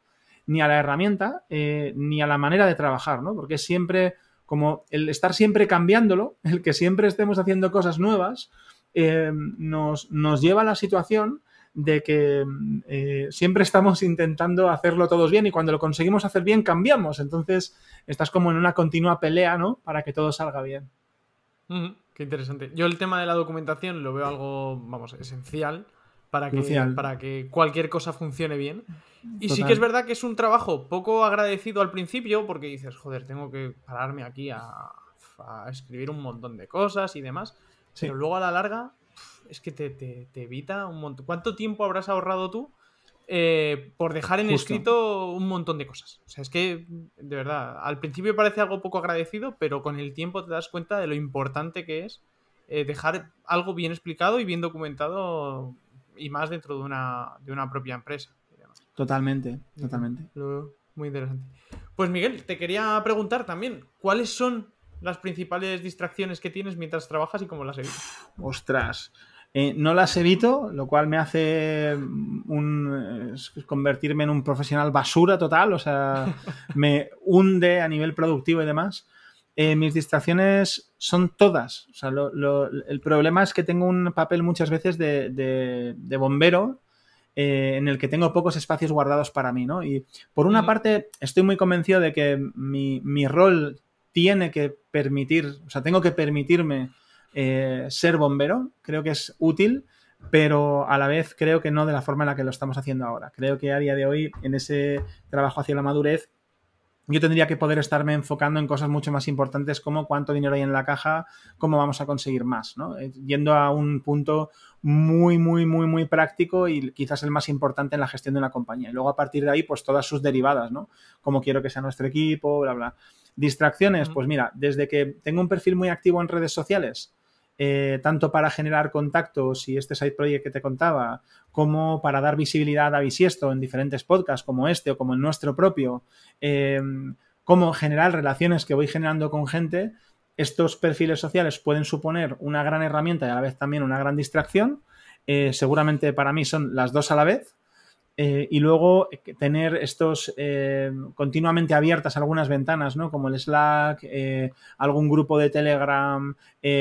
ni a la herramienta eh, ni a la manera de trabajar, ¿no? Porque siempre como el estar siempre cambiándolo, el que siempre estemos haciendo cosas nuevas, eh, nos, nos, lleva a la situación de que eh, siempre estamos intentando hacerlo todos bien y cuando lo conseguimos hacer bien cambiamos. Entonces estás como en una continua pelea, ¿no? Para que todo salga bien. Qué interesante. Yo el tema de la documentación lo veo algo, vamos, esencial para que, para que cualquier cosa funcione bien. Y sí que es verdad que es un trabajo poco agradecido al principio porque dices, joder, tengo que pararme aquí a, escribir un montón de cosas y demás. Pero luego a la larga es que te, evita un montón. ¿Cuánto tiempo habrás ahorrado tú eh, por dejar en escrito un montón de cosas. O sea, es que, de verdad, al principio parece algo poco agradecido, pero con el tiempo te das cuenta de lo importante que es eh, dejar algo bien explicado y bien documentado y más dentro de una, de una propia empresa. Totalmente, totalmente. Muy interesante. Pues Miguel, te quería preguntar también, ¿cuáles son las principales distracciones que tienes mientras trabajas y cómo las evitas? Ostras, eh, no las evito, lo cual me hace un, convertirme en un profesional basura total, o sea, me hunde a nivel productivo y demás. Eh, mis distracciones son todas. O sea, el problema es que tengo un papel muchas veces de, bombero eh, en el que tengo pocos espacios guardados para mí, ¿no? Y por una parte estoy muy convencido de que mi, mi rol tiene que permitir, o sea, tengo que permitirme eh, ser bombero, creo que es útil, pero a la vez creo que no de la forma en la que lo estamos haciendo ahora. Creo que a día de hoy, en ese trabajo hacia la madurez, yo tendría que poder estarme enfocando en cosas mucho más importantes como cuánto dinero hay en la caja, cómo vamos a conseguir más, ¿no? Eh, yendo a un punto muy, muy, muy, muy práctico y quizás el más importante en la gestión de una compañía. Y luego a partir de ahí, pues todas sus derivadas, ¿no? Cómo quiero que sea nuestro equipo, bla, bla. Distracciones, pues mira, desde que tengo un perfil muy activo en redes sociales, eh, tanto para generar contactos y este side project que te contaba, como para dar visibilidad a Bisiesto en diferentes podcasts como este o como el nuestro propio, eh, como generar relaciones que voy generando con gente, estos perfiles sociales pueden suponer una gran herramienta y a la vez también una gran distracción. Eh, seguramente para mí son las dos a la vez, eh, y luego eh, tener estos eh, continuamente abiertas algunas ventanas, ¿no? Como el Slack, algún grupo de Telegram,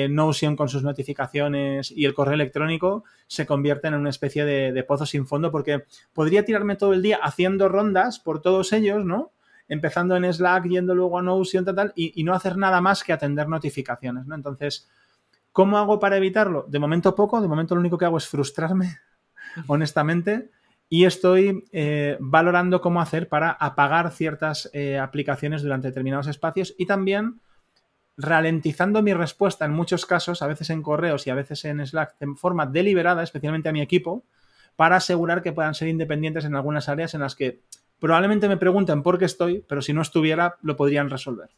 Notion con sus notificaciones y el correo electrónico se convierten en una especie de, pozo sin fondo porque podría tirarme todo el día haciendo rondas por todos ellos, ¿no? Empezando en Slack, yendo luego a Notion, tal, y, y no hacer nada más que atender notificaciones, ¿no? Entonces, ¿cómo hago para evitarlo? De momento poco, de momento lo único que hago es frustrarme, honestamente y estoy eh, valorando cómo hacer para apagar ciertas eh, aplicaciones durante determinados espacios y también ralentizando mi respuesta en muchos casos, a veces en correos y a veces en Slack, de forma deliberada, especialmente a mi equipo, para asegurar que puedan ser independientes en algunas áreas en las que probablemente me pregunten por qué estoy, pero si no estuviera, lo podrían resolver.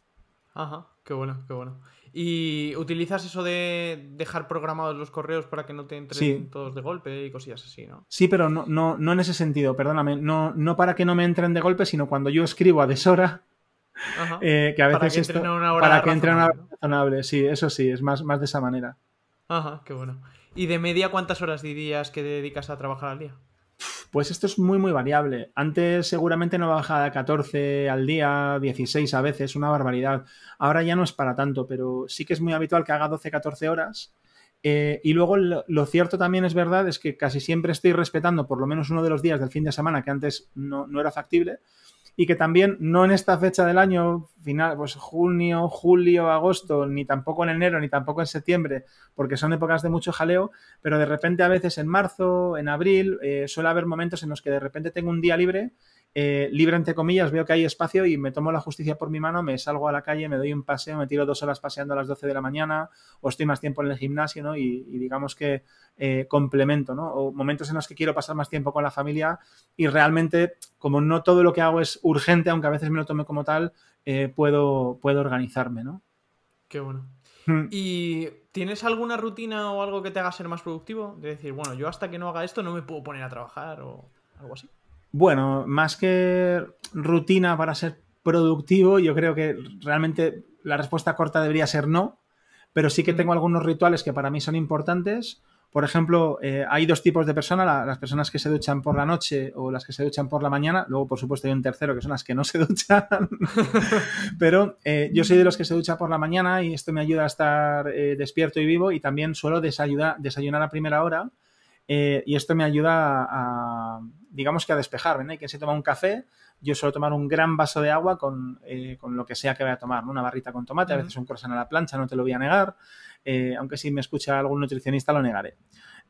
Ajá, qué bueno, qué bueno. ¿Y utilizas eso de dejar programados los correos para que no te entren todos de golpe y cosillas así, no? Sí, pero no, no, no en ese sentido, perdóname. No, no para que no me entren de golpe, sino cuando yo escribo a deshora, eh, que a veces para que entren a una hora para que entren a una hora razonable. Sí, eso sí, es más, más de esa manera. Ajá, qué bueno. ¿Y de media cuántas horas dirías que dedicas a trabajar al día? Pues esto es muy, muy variable. Antes seguramente no bajaba de 14 al día, 16 a veces, una barbaridad. Ahora ya no es para tanto, pero sí que es muy habitual que haga 12, 14 horas. Eh, y luego lo, cierto también es verdad es que casi siempre estoy respetando por lo menos uno de los días del fin de semana que antes no, no era factible y que también no en esta fecha del año, final, pues junio, julio, agosto, ni tampoco en enero, ni tampoco en septiembre, porque son épocas de mucho jaleo, pero de repente a veces en marzo, en abril, eh, suele haber momentos en los que de repente tengo un día libre eh, libre entre comillas, veo que hay espacio y me tomo la justicia por mi mano, me salgo a la calle, me doy un paseo, me tiro dos horas paseando a las 12 de la mañana o estoy más tiempo en el gimnasio, ¿no? Y, digamos que eh, complemento, ¿no? O momentos en los que quiero pasar más tiempo con la familia y realmente, como no todo lo que hago es urgente, aunque a veces me lo tome como tal, eh, puedo, puedo organizarme, ¿no? Qué bueno. Hmm. ¿Y tienes alguna rutina o algo que te haga ser más productivo? De decir, bueno, yo hasta que no haga esto no me puedo poner a trabajar o algo así. Bueno, más que rutina para ser productivo, yo creo que realmente la respuesta corta debería ser no, pero sí que tengo algunos rituales que para mí son importantes. Por ejemplo, eh, hay dos tipos de personas, las personas que se duchan por la noche o las que se duchan por la mañana. Luego, por supuesto, hay un tercero que son las que no se duchan. Pero eh, yo soy de los que se ducha por la mañana y esto me ayuda a estar eh, despierto y vivo y también suelo desayunar a primera hora. Y esto me ayuda a, digamos que a despejarme, ¿no? Y que se toma un café, yo suelo tomar un gran vaso de agua con, eh, lo que sea que vaya a tomar, Una barrita con tomate, a veces un croissant a la plancha, no te lo voy a negar, eh, aunque si me escucha algún nutricionista lo negaré.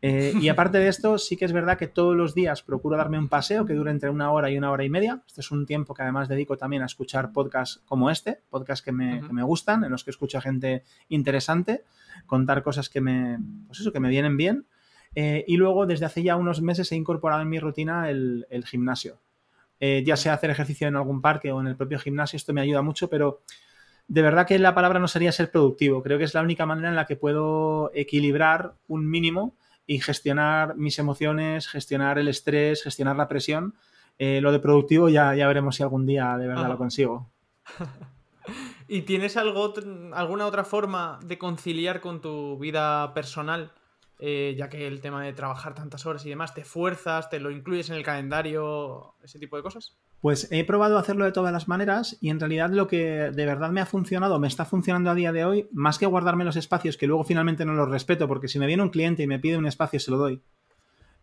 Eh, y aparte de esto, sí que es verdad que todos los días procuro darme un paseo que dure entre una hora y una hora y media. Este es un tiempo que además dedico también a escuchar podcasts como este, podcasts que me, que me gustan, en los que escucho a gente interesante, contar cosas que me, pues eso, que me vienen bien. Eh, y luego, desde hace ya unos meses, he incorporado en mi rutina el, gimnasio. Eh, ya sea hacer ejercicio en algún parque o en el propio gimnasio, esto me ayuda mucho, pero de verdad que la palabra no sería ser productivo. Creo que es la única manera en la que puedo equilibrar un mínimo y gestionar mis emociones, gestionar el estrés, gestionar la presión. Eh, lo de productivo ya, ya veremos si algún día de verdad lo consigo. ¿Y tienes algo, alguna otra forma de conciliar con tu vida personal? Eh, ya que el tema de trabajar tantas horas y demás, te fuerzas, te lo incluyes en el calendario, ese tipo de cosas? Pues he probado hacerlo de todas las maneras y en realidad lo que de verdad me ha funcionado, me está funcionando a día de hoy, más que guardarme los espacios que luego finalmente no los respeto, porque si me viene un cliente y me pide un espacio, se lo doy.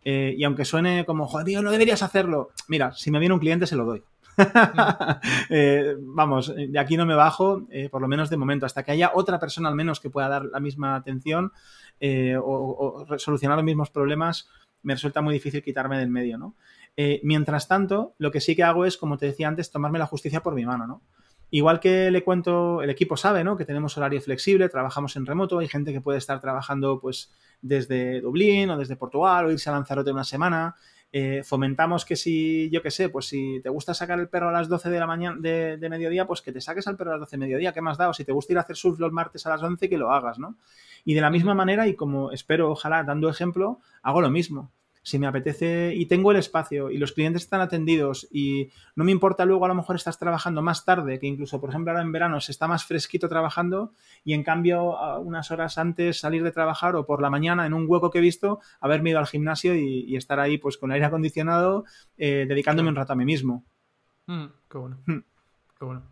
Eh, y aunque suene como, joder, no deberías hacerlo, mira, si me viene un cliente, se lo doy. Eh, vamos, de aquí no me bajo, por lo menos de momento, hasta que haya otra persona al menos que pueda dar la misma atención eh, o, solucionar los mismos problemas, me resulta muy difícil quitarme del medio, ¿no? Eh, mientras tanto, lo que sí que hago es, como te decía antes, tomarme la justicia por mi mano, ¿no? Igual que le cuento, el equipo sabe, ¿no? Que tenemos horario flexible, trabajamos en remoto, hay gente que puede estar trabajando, pues, desde Dublín o desde Portugal o irse a Lanzarote una semana. Eh, fomentamos que si, yo qué sé, pues si te gusta sacar el perro a las 12 de la mañana de, mediodía, pues que te saques al perro a las 12 de mediodía, ¿qué más da? O si te gusta ir a hacer surf los martes a las 11, que lo hagas, ¿no? Y de la misma manera, y como espero, ojalá, dando ejemplo, hago lo mismo si me apetece y tengo el espacio y los clientes están atendidos y no me importa luego a lo mejor estás trabajando más tarde, que incluso por ejemplo ahora en verano se está más fresquito trabajando y en cambio unas horas antes salir de trabajar o por la mañana en un hueco que he visto haberme ido al gimnasio y, estar ahí pues con aire acondicionado eh, dedicándome un rato a mí mismo. Mm, qué bueno. Mm. Qué bueno.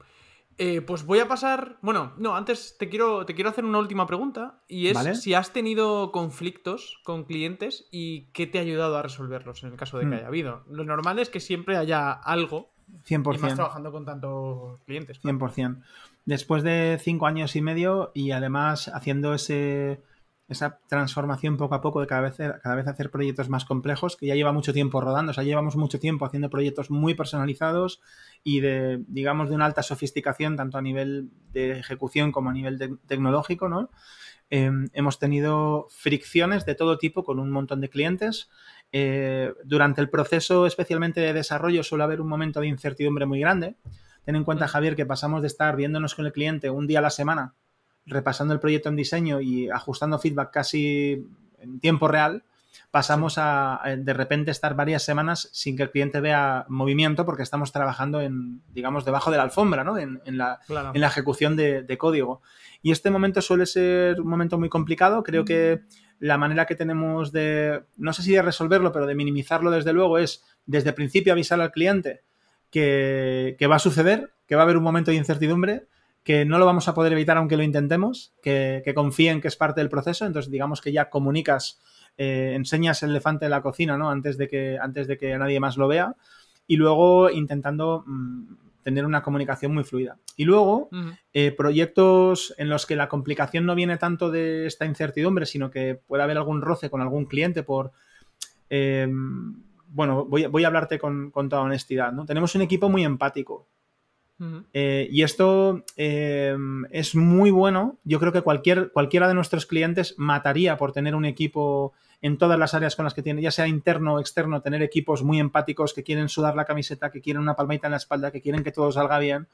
Eh, pues voy a pasar. Bueno, no, antes te quiero, te quiero hacer una última pregunta. Y es si has tenido conflictos con clientes y qué te ha ayudado a resolverlos en el caso de que hmm. haya habido. Lo normal es que siempre haya algo. 100%. Y más trabajando con tantos clientes. 100%. Después de cinco años y medio y además haciendo ese esa transformación poco a poco de cada vez, cada vez hacer proyectos más complejos, que ya lleva mucho tiempo rodando, o sea, llevamos mucho tiempo haciendo proyectos muy personalizados y de, digamos, de una alta sofisticación, tanto a nivel de ejecución como a nivel tecnológico, ¿no? Em, hemos tenido fricciones de todo tipo con un montón de clientes. Eh, durante el proceso, especialmente de desarrollo, suele haber un momento de incertidumbre muy grande. Ten en cuenta, Javier, que pasamos de estar viéndonos con el cliente un día a la semana repasando el proyecto en diseño y ajustando feedback casi en tiempo real, pasamos a, de repente estar varias semanas sin que el cliente vea movimiento porque estamos trabajando en, digamos, debajo de la alfombra, ¿no? En, la, en la, ejecución de, código. Y este momento suele ser un momento muy complicado. Creo que la manera que tenemos de, no sé si de resolverlo, pero de minimizarlo desde luego es desde el principio avisar al cliente que, que va a suceder, que va a haber un momento de incertidumbre que no lo vamos a poder evitar aunque lo intentemos, que, confíen que es parte del proceso, entonces digamos que ya comunicas, eh, enseñas el elefante de la cocina, ¿no? Antes de, que, antes de que nadie más lo vea y luego intentando mm, tener una comunicación muy fluida. Y luego, eh, proyectos en los que la complicación no viene tanto de esta incertidumbre, sino que puede haber algún roce con algún cliente por... Em, bueno, voy, voy, a hablarte con, con toda honestidad, ¿no? Tenemos un equipo muy empático. Eh, y esto eh, es muy bueno. Yo creo que cualquier, cualquiera de nuestros clientes mataría por tener un equipo en todas las áreas con las que tiene, ya sea interno o externo, tener equipos muy empáticos que quieren sudar la camiseta, que quieren una palmita en la espalda, que quieren que todo salga bien.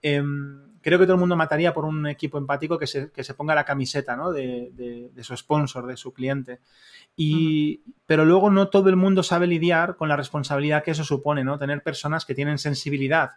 Em, creo que todo el mundo mataría por un equipo empático que se, ponga la camiseta ¿no? de, su sponsor, de su cliente. Y, Pero luego no todo el mundo sabe lidiar con la responsabilidad que eso supone, ¿no? Tener personas que tienen sensibilidad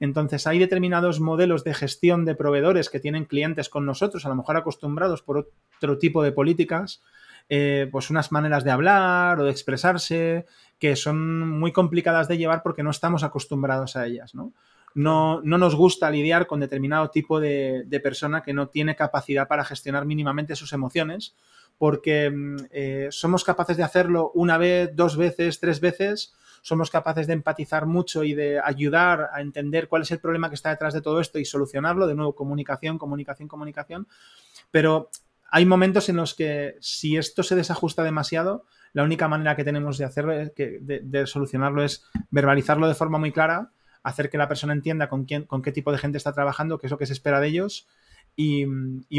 entonces, hay determinados modelos de gestión de proveedores que tienen clientes con nosotros, a lo mejor acostumbrados por otro tipo de políticas, eh, pues unas maneras de hablar o de expresarse que son muy complicadas de llevar porque no estamos acostumbrados a ellas, ¿no? No, nos gusta lidiar con determinado tipo de, persona que no tiene capacidad para gestionar mínimamente sus emociones, porque mm, eh, somos capaces de hacerlo una vez, dos veces, tres veces, somos capaces de empatizar mucho y de ayudar a entender cuál es el problema que está detrás de todo esto y solucionarlo. De nuevo, comunicación, comunicación, comunicación. Pero hay momentos en los que si esto se desajusta demasiado, la única manera que tenemos de hacerlo, de, solucionarlo es verbalizarlo de forma muy clara, hacer que la persona entienda con quién, con qué tipo de gente está trabajando, qué es lo que se espera de ellos. Y,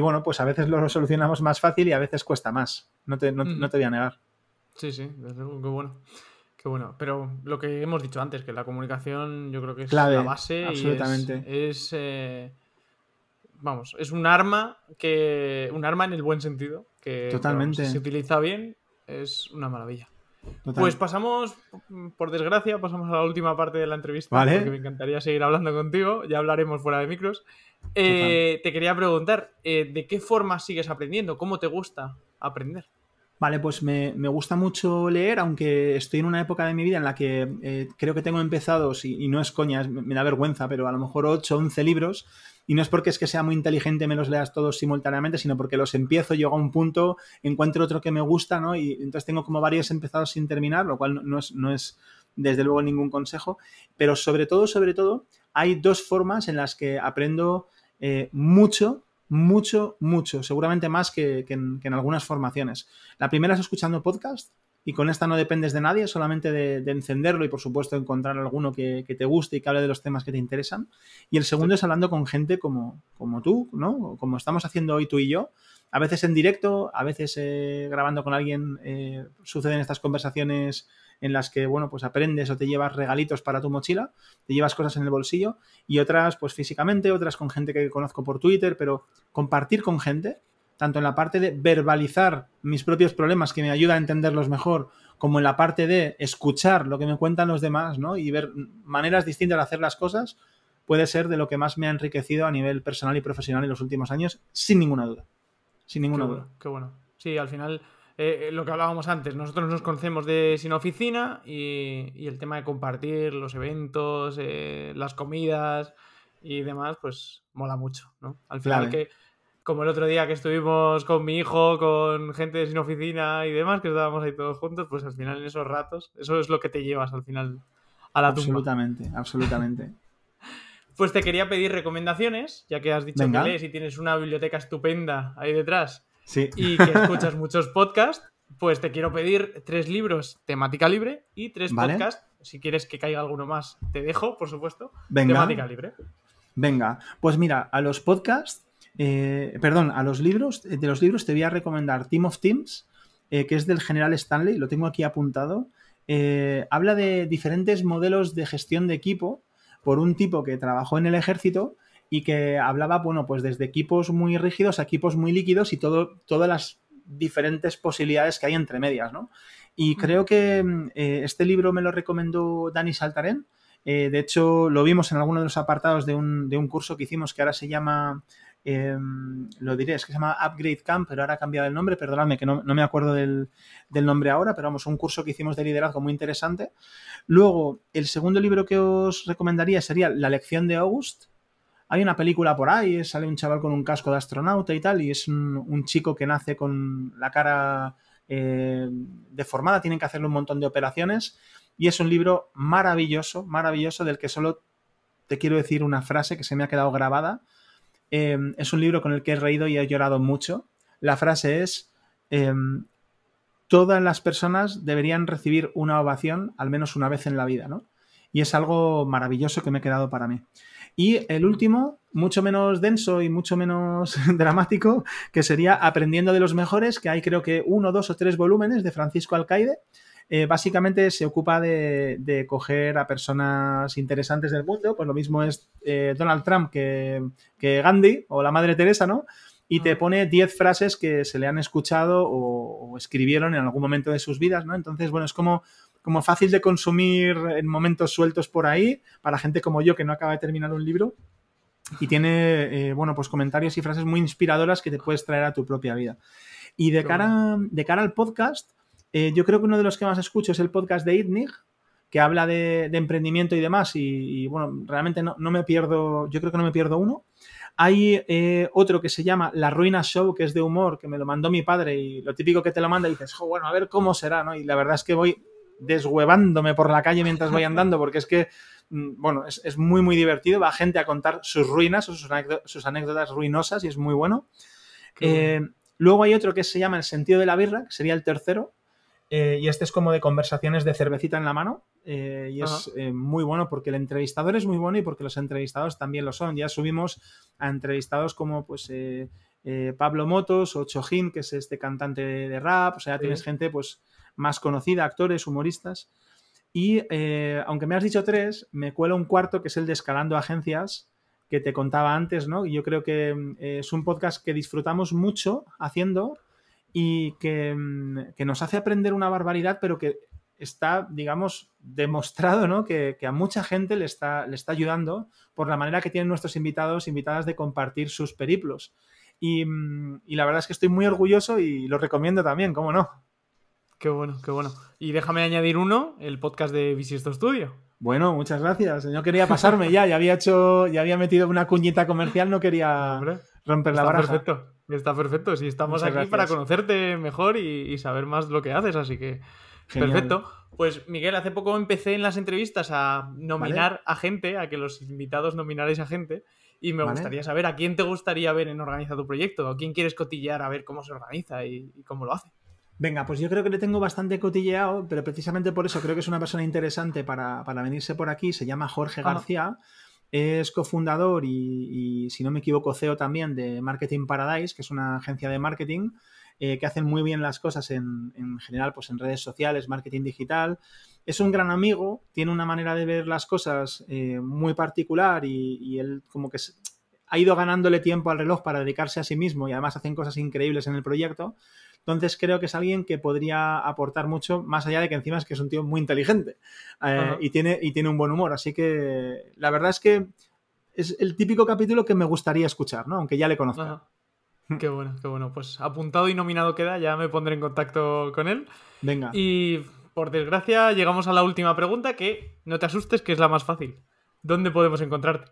bueno, pues a veces lo solucionamos más fácil y a veces cuesta más. No te, no, no te voy a negar. Sí, sí, desde luego, qué bueno bueno, pero lo que hemos dicho antes, que la comunicación yo creo que es la base absolutamente. es, eh, vamos, es un arma que un arma en el buen sentido, que Totalmente. si se utiliza bien es una maravilla. Pues pasamos, por desgracia, pasamos a la última parte de la entrevista, ¿Vale? porque me encantaría seguir hablando contigo, ya hablaremos fuera de micros. Eh, te quería preguntar, eh, ¿de qué forma sigues aprendiendo? ¿Cómo te gusta aprender? Vale, pues me, gusta mucho leer, aunque estoy en una época de mi vida en la que eh, creo que tengo empezados, y, no es coña, me, da vergüenza, pero a lo mejor 8 o 11 libros, y no es porque es que sea muy inteligente me los leas todos simultáneamente, sino porque los empiezo, llego a un punto, encuentro otro que me gusta, ¿no? Y entonces tengo como varios empezados sin terminar, lo cual no, es, no es desde luego ningún consejo, pero sobre todo, sobre todo, hay dos formas en las que aprendo eh, mucho mucho, mucho, seguramente más que, en, algunas formaciones. La primera es escuchando podcast y con esta no dependes de nadie, solamente de, encenderlo y por supuesto encontrar alguno que, te guste y que hable de los temas que te interesan. Y el segundo es hablando con gente como, como tú, ¿no? Como estamos haciendo hoy tú y yo. A veces en directo, a veces eh, grabando con alguien, eh, suceden estas conversaciones en las que, bueno, pues aprendes o te llevas regalitos para tu mochila, te llevas cosas en el bolsillo y otras, pues físicamente, otras con gente que conozco por Twitter, pero compartir con gente, tanto en la parte de verbalizar mis propios problemas que me ayuda a entenderlos mejor, como en la parte de escuchar lo que me cuentan los demás, ¿no? Y ver maneras distintas de hacer las cosas, puede ser de lo que más me ha enriquecido a nivel personal y profesional en los últimos años, sin ninguna duda. Sin ninguna duda. qué bueno. Sí, al final eh, lo que hablábamos antes, nosotros nos conocemos de sin oficina y, el tema de compartir los eventos, eh, las comidas y demás, pues mola mucho, ¿no? Al final que, como el otro día que estuvimos con mi hijo, con gente de sin oficina y demás, que estábamos ahí todos juntos, pues al final en esos ratos, eso es lo que te llevas al final a la Absolutamente, absolutamente. Pues te quería pedir recomendaciones, ya que has dicho que lees y tienes una biblioteca estupenda ahí detrás. Sí. y que escuchas muchos podcasts, pues te quiero pedir tres libros temática libre y tres podcasts. Si quieres que caiga alguno más, te dejo, por supuesto. Temática libre. Venga, pues mira, a los podcasts, eh, perdón, a los libros, de los libros te voy a recomendar Team of Teams, eh, que es del general Stanley, lo tengo aquí apuntado. Eh, habla de diferentes modelos de gestión de equipo por un tipo que trabajó en el ejército y que hablaba, bueno, pues desde equipos muy rígidos a equipos muy líquidos y todo, todas las diferentes posibilidades que hay entre medias, ¿no? Y creo que mm, eh, este libro me lo recomendó Dani Saltarén. Eh, de hecho, lo vimos en alguno de los apartados de un, de un curso que hicimos que ahora se llama, em, lo diré, es que se llama Upgrade Camp, pero ahora ha cambiado el nombre, perdonadme que no, me acuerdo del, del, nombre ahora, pero vamos, un curso que hicimos de liderazgo muy interesante. Luego, el segundo libro que os recomendaría sería La lección de August, hay una película por ahí, sale un chaval con un casco de astronauta y tal, y es un, chico que nace con la cara eh, deformada, tienen que hacerle un montón de operaciones, y es un libro maravilloso, maravilloso, del que solo te quiero decir una frase que se me ha quedado grabada. Em, es un libro con el que he reído y he llorado mucho. La frase es, em, todas las personas deberían recibir una ovación al menos una vez en la vida, ¿no? Y es algo maravilloso que me he quedado para mí. Y el último, mucho menos denso y mucho menos dramático, que sería Aprendiendo de los Mejores, que hay creo que uno, dos o tres volúmenes de Francisco Alcaide. Eh, básicamente se ocupa de, coger a personas interesantes del mundo, pues lo mismo es eh, Donald Trump que, Gandhi o la Madre Teresa, ¿no? Y te pone 10 frases que se le han escuchado o, o, escribieron en algún momento de sus vidas, ¿no? Entonces, bueno, es como como fácil de consumir en momentos sueltos por ahí, para gente como yo que no acaba de terminar un libro. Y tiene, eh, bueno, pues comentarios y frases muy inspiradoras que te puedes traer a tu propia vida. Y de, cara, de cara al podcast, eh, yo creo que uno de los que más escucho es el podcast de ITNIG, que habla de, emprendimiento y demás. Y, bueno, realmente no, me pierdo, yo creo que no me pierdo uno. Hay eh, otro que se llama La Ruina Show, que es de humor, que me lo mandó mi padre y lo típico que te lo manda y dices, bueno, a ver cómo será, ¿no? Y la verdad es que voy deshuevándome por la calle mientras voy andando, porque es que, mm, bueno, es, muy, muy divertido. Va gente a contar sus ruinas o sus, anécdotas ruinosas y es muy bueno. Eh, luego hay otro que se llama El sentido de la birra, que sería el tercero. Eh, y este es como de conversaciones de cervecita en la mano. Eh, y es muy bueno porque el entrevistador es muy bueno y porque los entrevistados también lo son. Ya subimos a entrevistados como pues Pablo Motos o Chojín, que es este cantante de, rap. O sea, tienes gente pues más conocida, actores, humoristas. Y eh, aunque me has dicho tres, me cuela un cuarto que es el de Escalando Agencias, que te contaba antes, ¿no? Y yo creo que mm, es un podcast que disfrutamos mucho haciendo y mm, que, nos hace aprender una barbaridad, pero que está, digamos, demostrado, ¿no? Que, a mucha gente le está, le está ayudando por la manera que tienen nuestros invitados, invitadas de compartir sus periplos. Y, mm, y la verdad es que estoy muy orgulloso y lo recomiendo también, ¿cómo no? Qué bueno, qué bueno. Y déjame añadir uno, el podcast de Visiesto Studio. Bueno, muchas gracias. Yo quería pasarme ya, ya había hecho, ya había metido una cuñita comercial, no quería romper la está Perfecto, está perfecto. Si estamos aquí para conocerte mejor y, saber más lo que haces, así que perfecto. Pues Miguel, hace poco empecé en las entrevistas a nominar a gente, a que los invitados nominarais a gente. Y me gustaría saber a quién te gustaría ver en Organiza tu proyecto, a quién quieres cotillear a ver cómo se organiza y cómo lo hace. Venga, pues yo creo que le tengo bastante cotilleado, pero precisamente por eso creo que es una persona interesante para, venirse por aquí. Se llama Jorge García. Es cofundador y, si no me equivoco, CEO también de Marketing Paradise, que es una agencia de marketing eh, que hacen muy bien las cosas en, general, pues en redes sociales, marketing digital. Es un gran amigo, tiene una manera de ver las cosas eh, muy particular y, y, él como que ha ido ganándole tiempo al reloj para dedicarse a sí mismo y además hacen cosas increíbles en el proyecto. Entonces creo que es alguien que podría aportar mucho, más allá de que encima es que es un tío muy inteligente eh, y, tiene, y tiene un buen humor. Así que la verdad es que es el típico capítulo que me gustaría escuchar, ¿no? Aunque ya le conozca. Qué bueno, qué bueno. Pues apuntado y nominado queda, ya me pondré en contacto con él. Venga. Y por desgracia llegamos a la última pregunta que no te asustes que es la más fácil. ¿Dónde podemos encontrarte?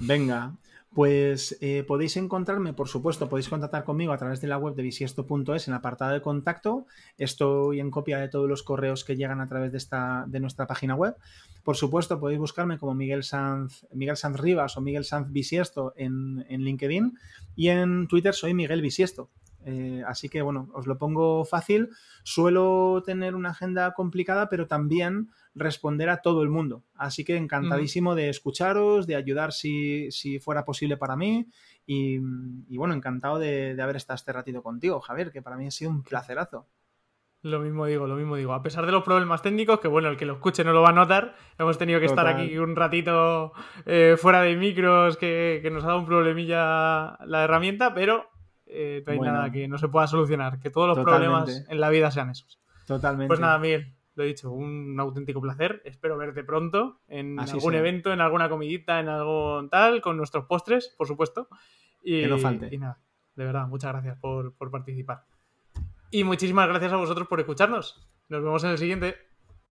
Venga, pues eh, podéis encontrarme, por supuesto, podéis contactar conmigo a través de la web de bisiesto.es en el apartado de contacto. Estoy en copia de todos los correos que llegan a través de, esta, de nuestra página web. Por supuesto, podéis buscarme como Miguel Sanz, Miguel Sanz Rivas o Miguel Sanz Bisiesto en, en LinkedIn y en Twitter soy Miguel Bisiesto. Eh, así que bueno, os lo pongo fácil. Suelo tener una agenda complicada, pero también responder a todo el mundo. Así que encantadísimo de escucharos, de ayudar si, fuera posible para mí. Y, bueno, encantado de, haber estado este ratito contigo, Javier, que para mí ha sido un placerazo. Lo mismo digo, lo mismo digo. A pesar de los problemas técnicos, que bueno, el que lo escuche no lo va a notar, hemos tenido que estar aquí un ratito eh, fuera de micros, que, nos ha dado un problemilla la herramienta, pero eh, no hay nada que no se pueda solucionar, que todos los problemas en la vida sean esos. Totalmente. Pues nada, Miguel, lo he dicho, un auténtico placer. Espero verte pronto en algún evento, en alguna comidita, en algo tal, con nuestros postres, por supuesto. Y, que no falte. Y nada, de verdad, muchas gracias por, por participar. Y muchísimas gracias a vosotros por escucharnos. Nos vemos en el siguiente.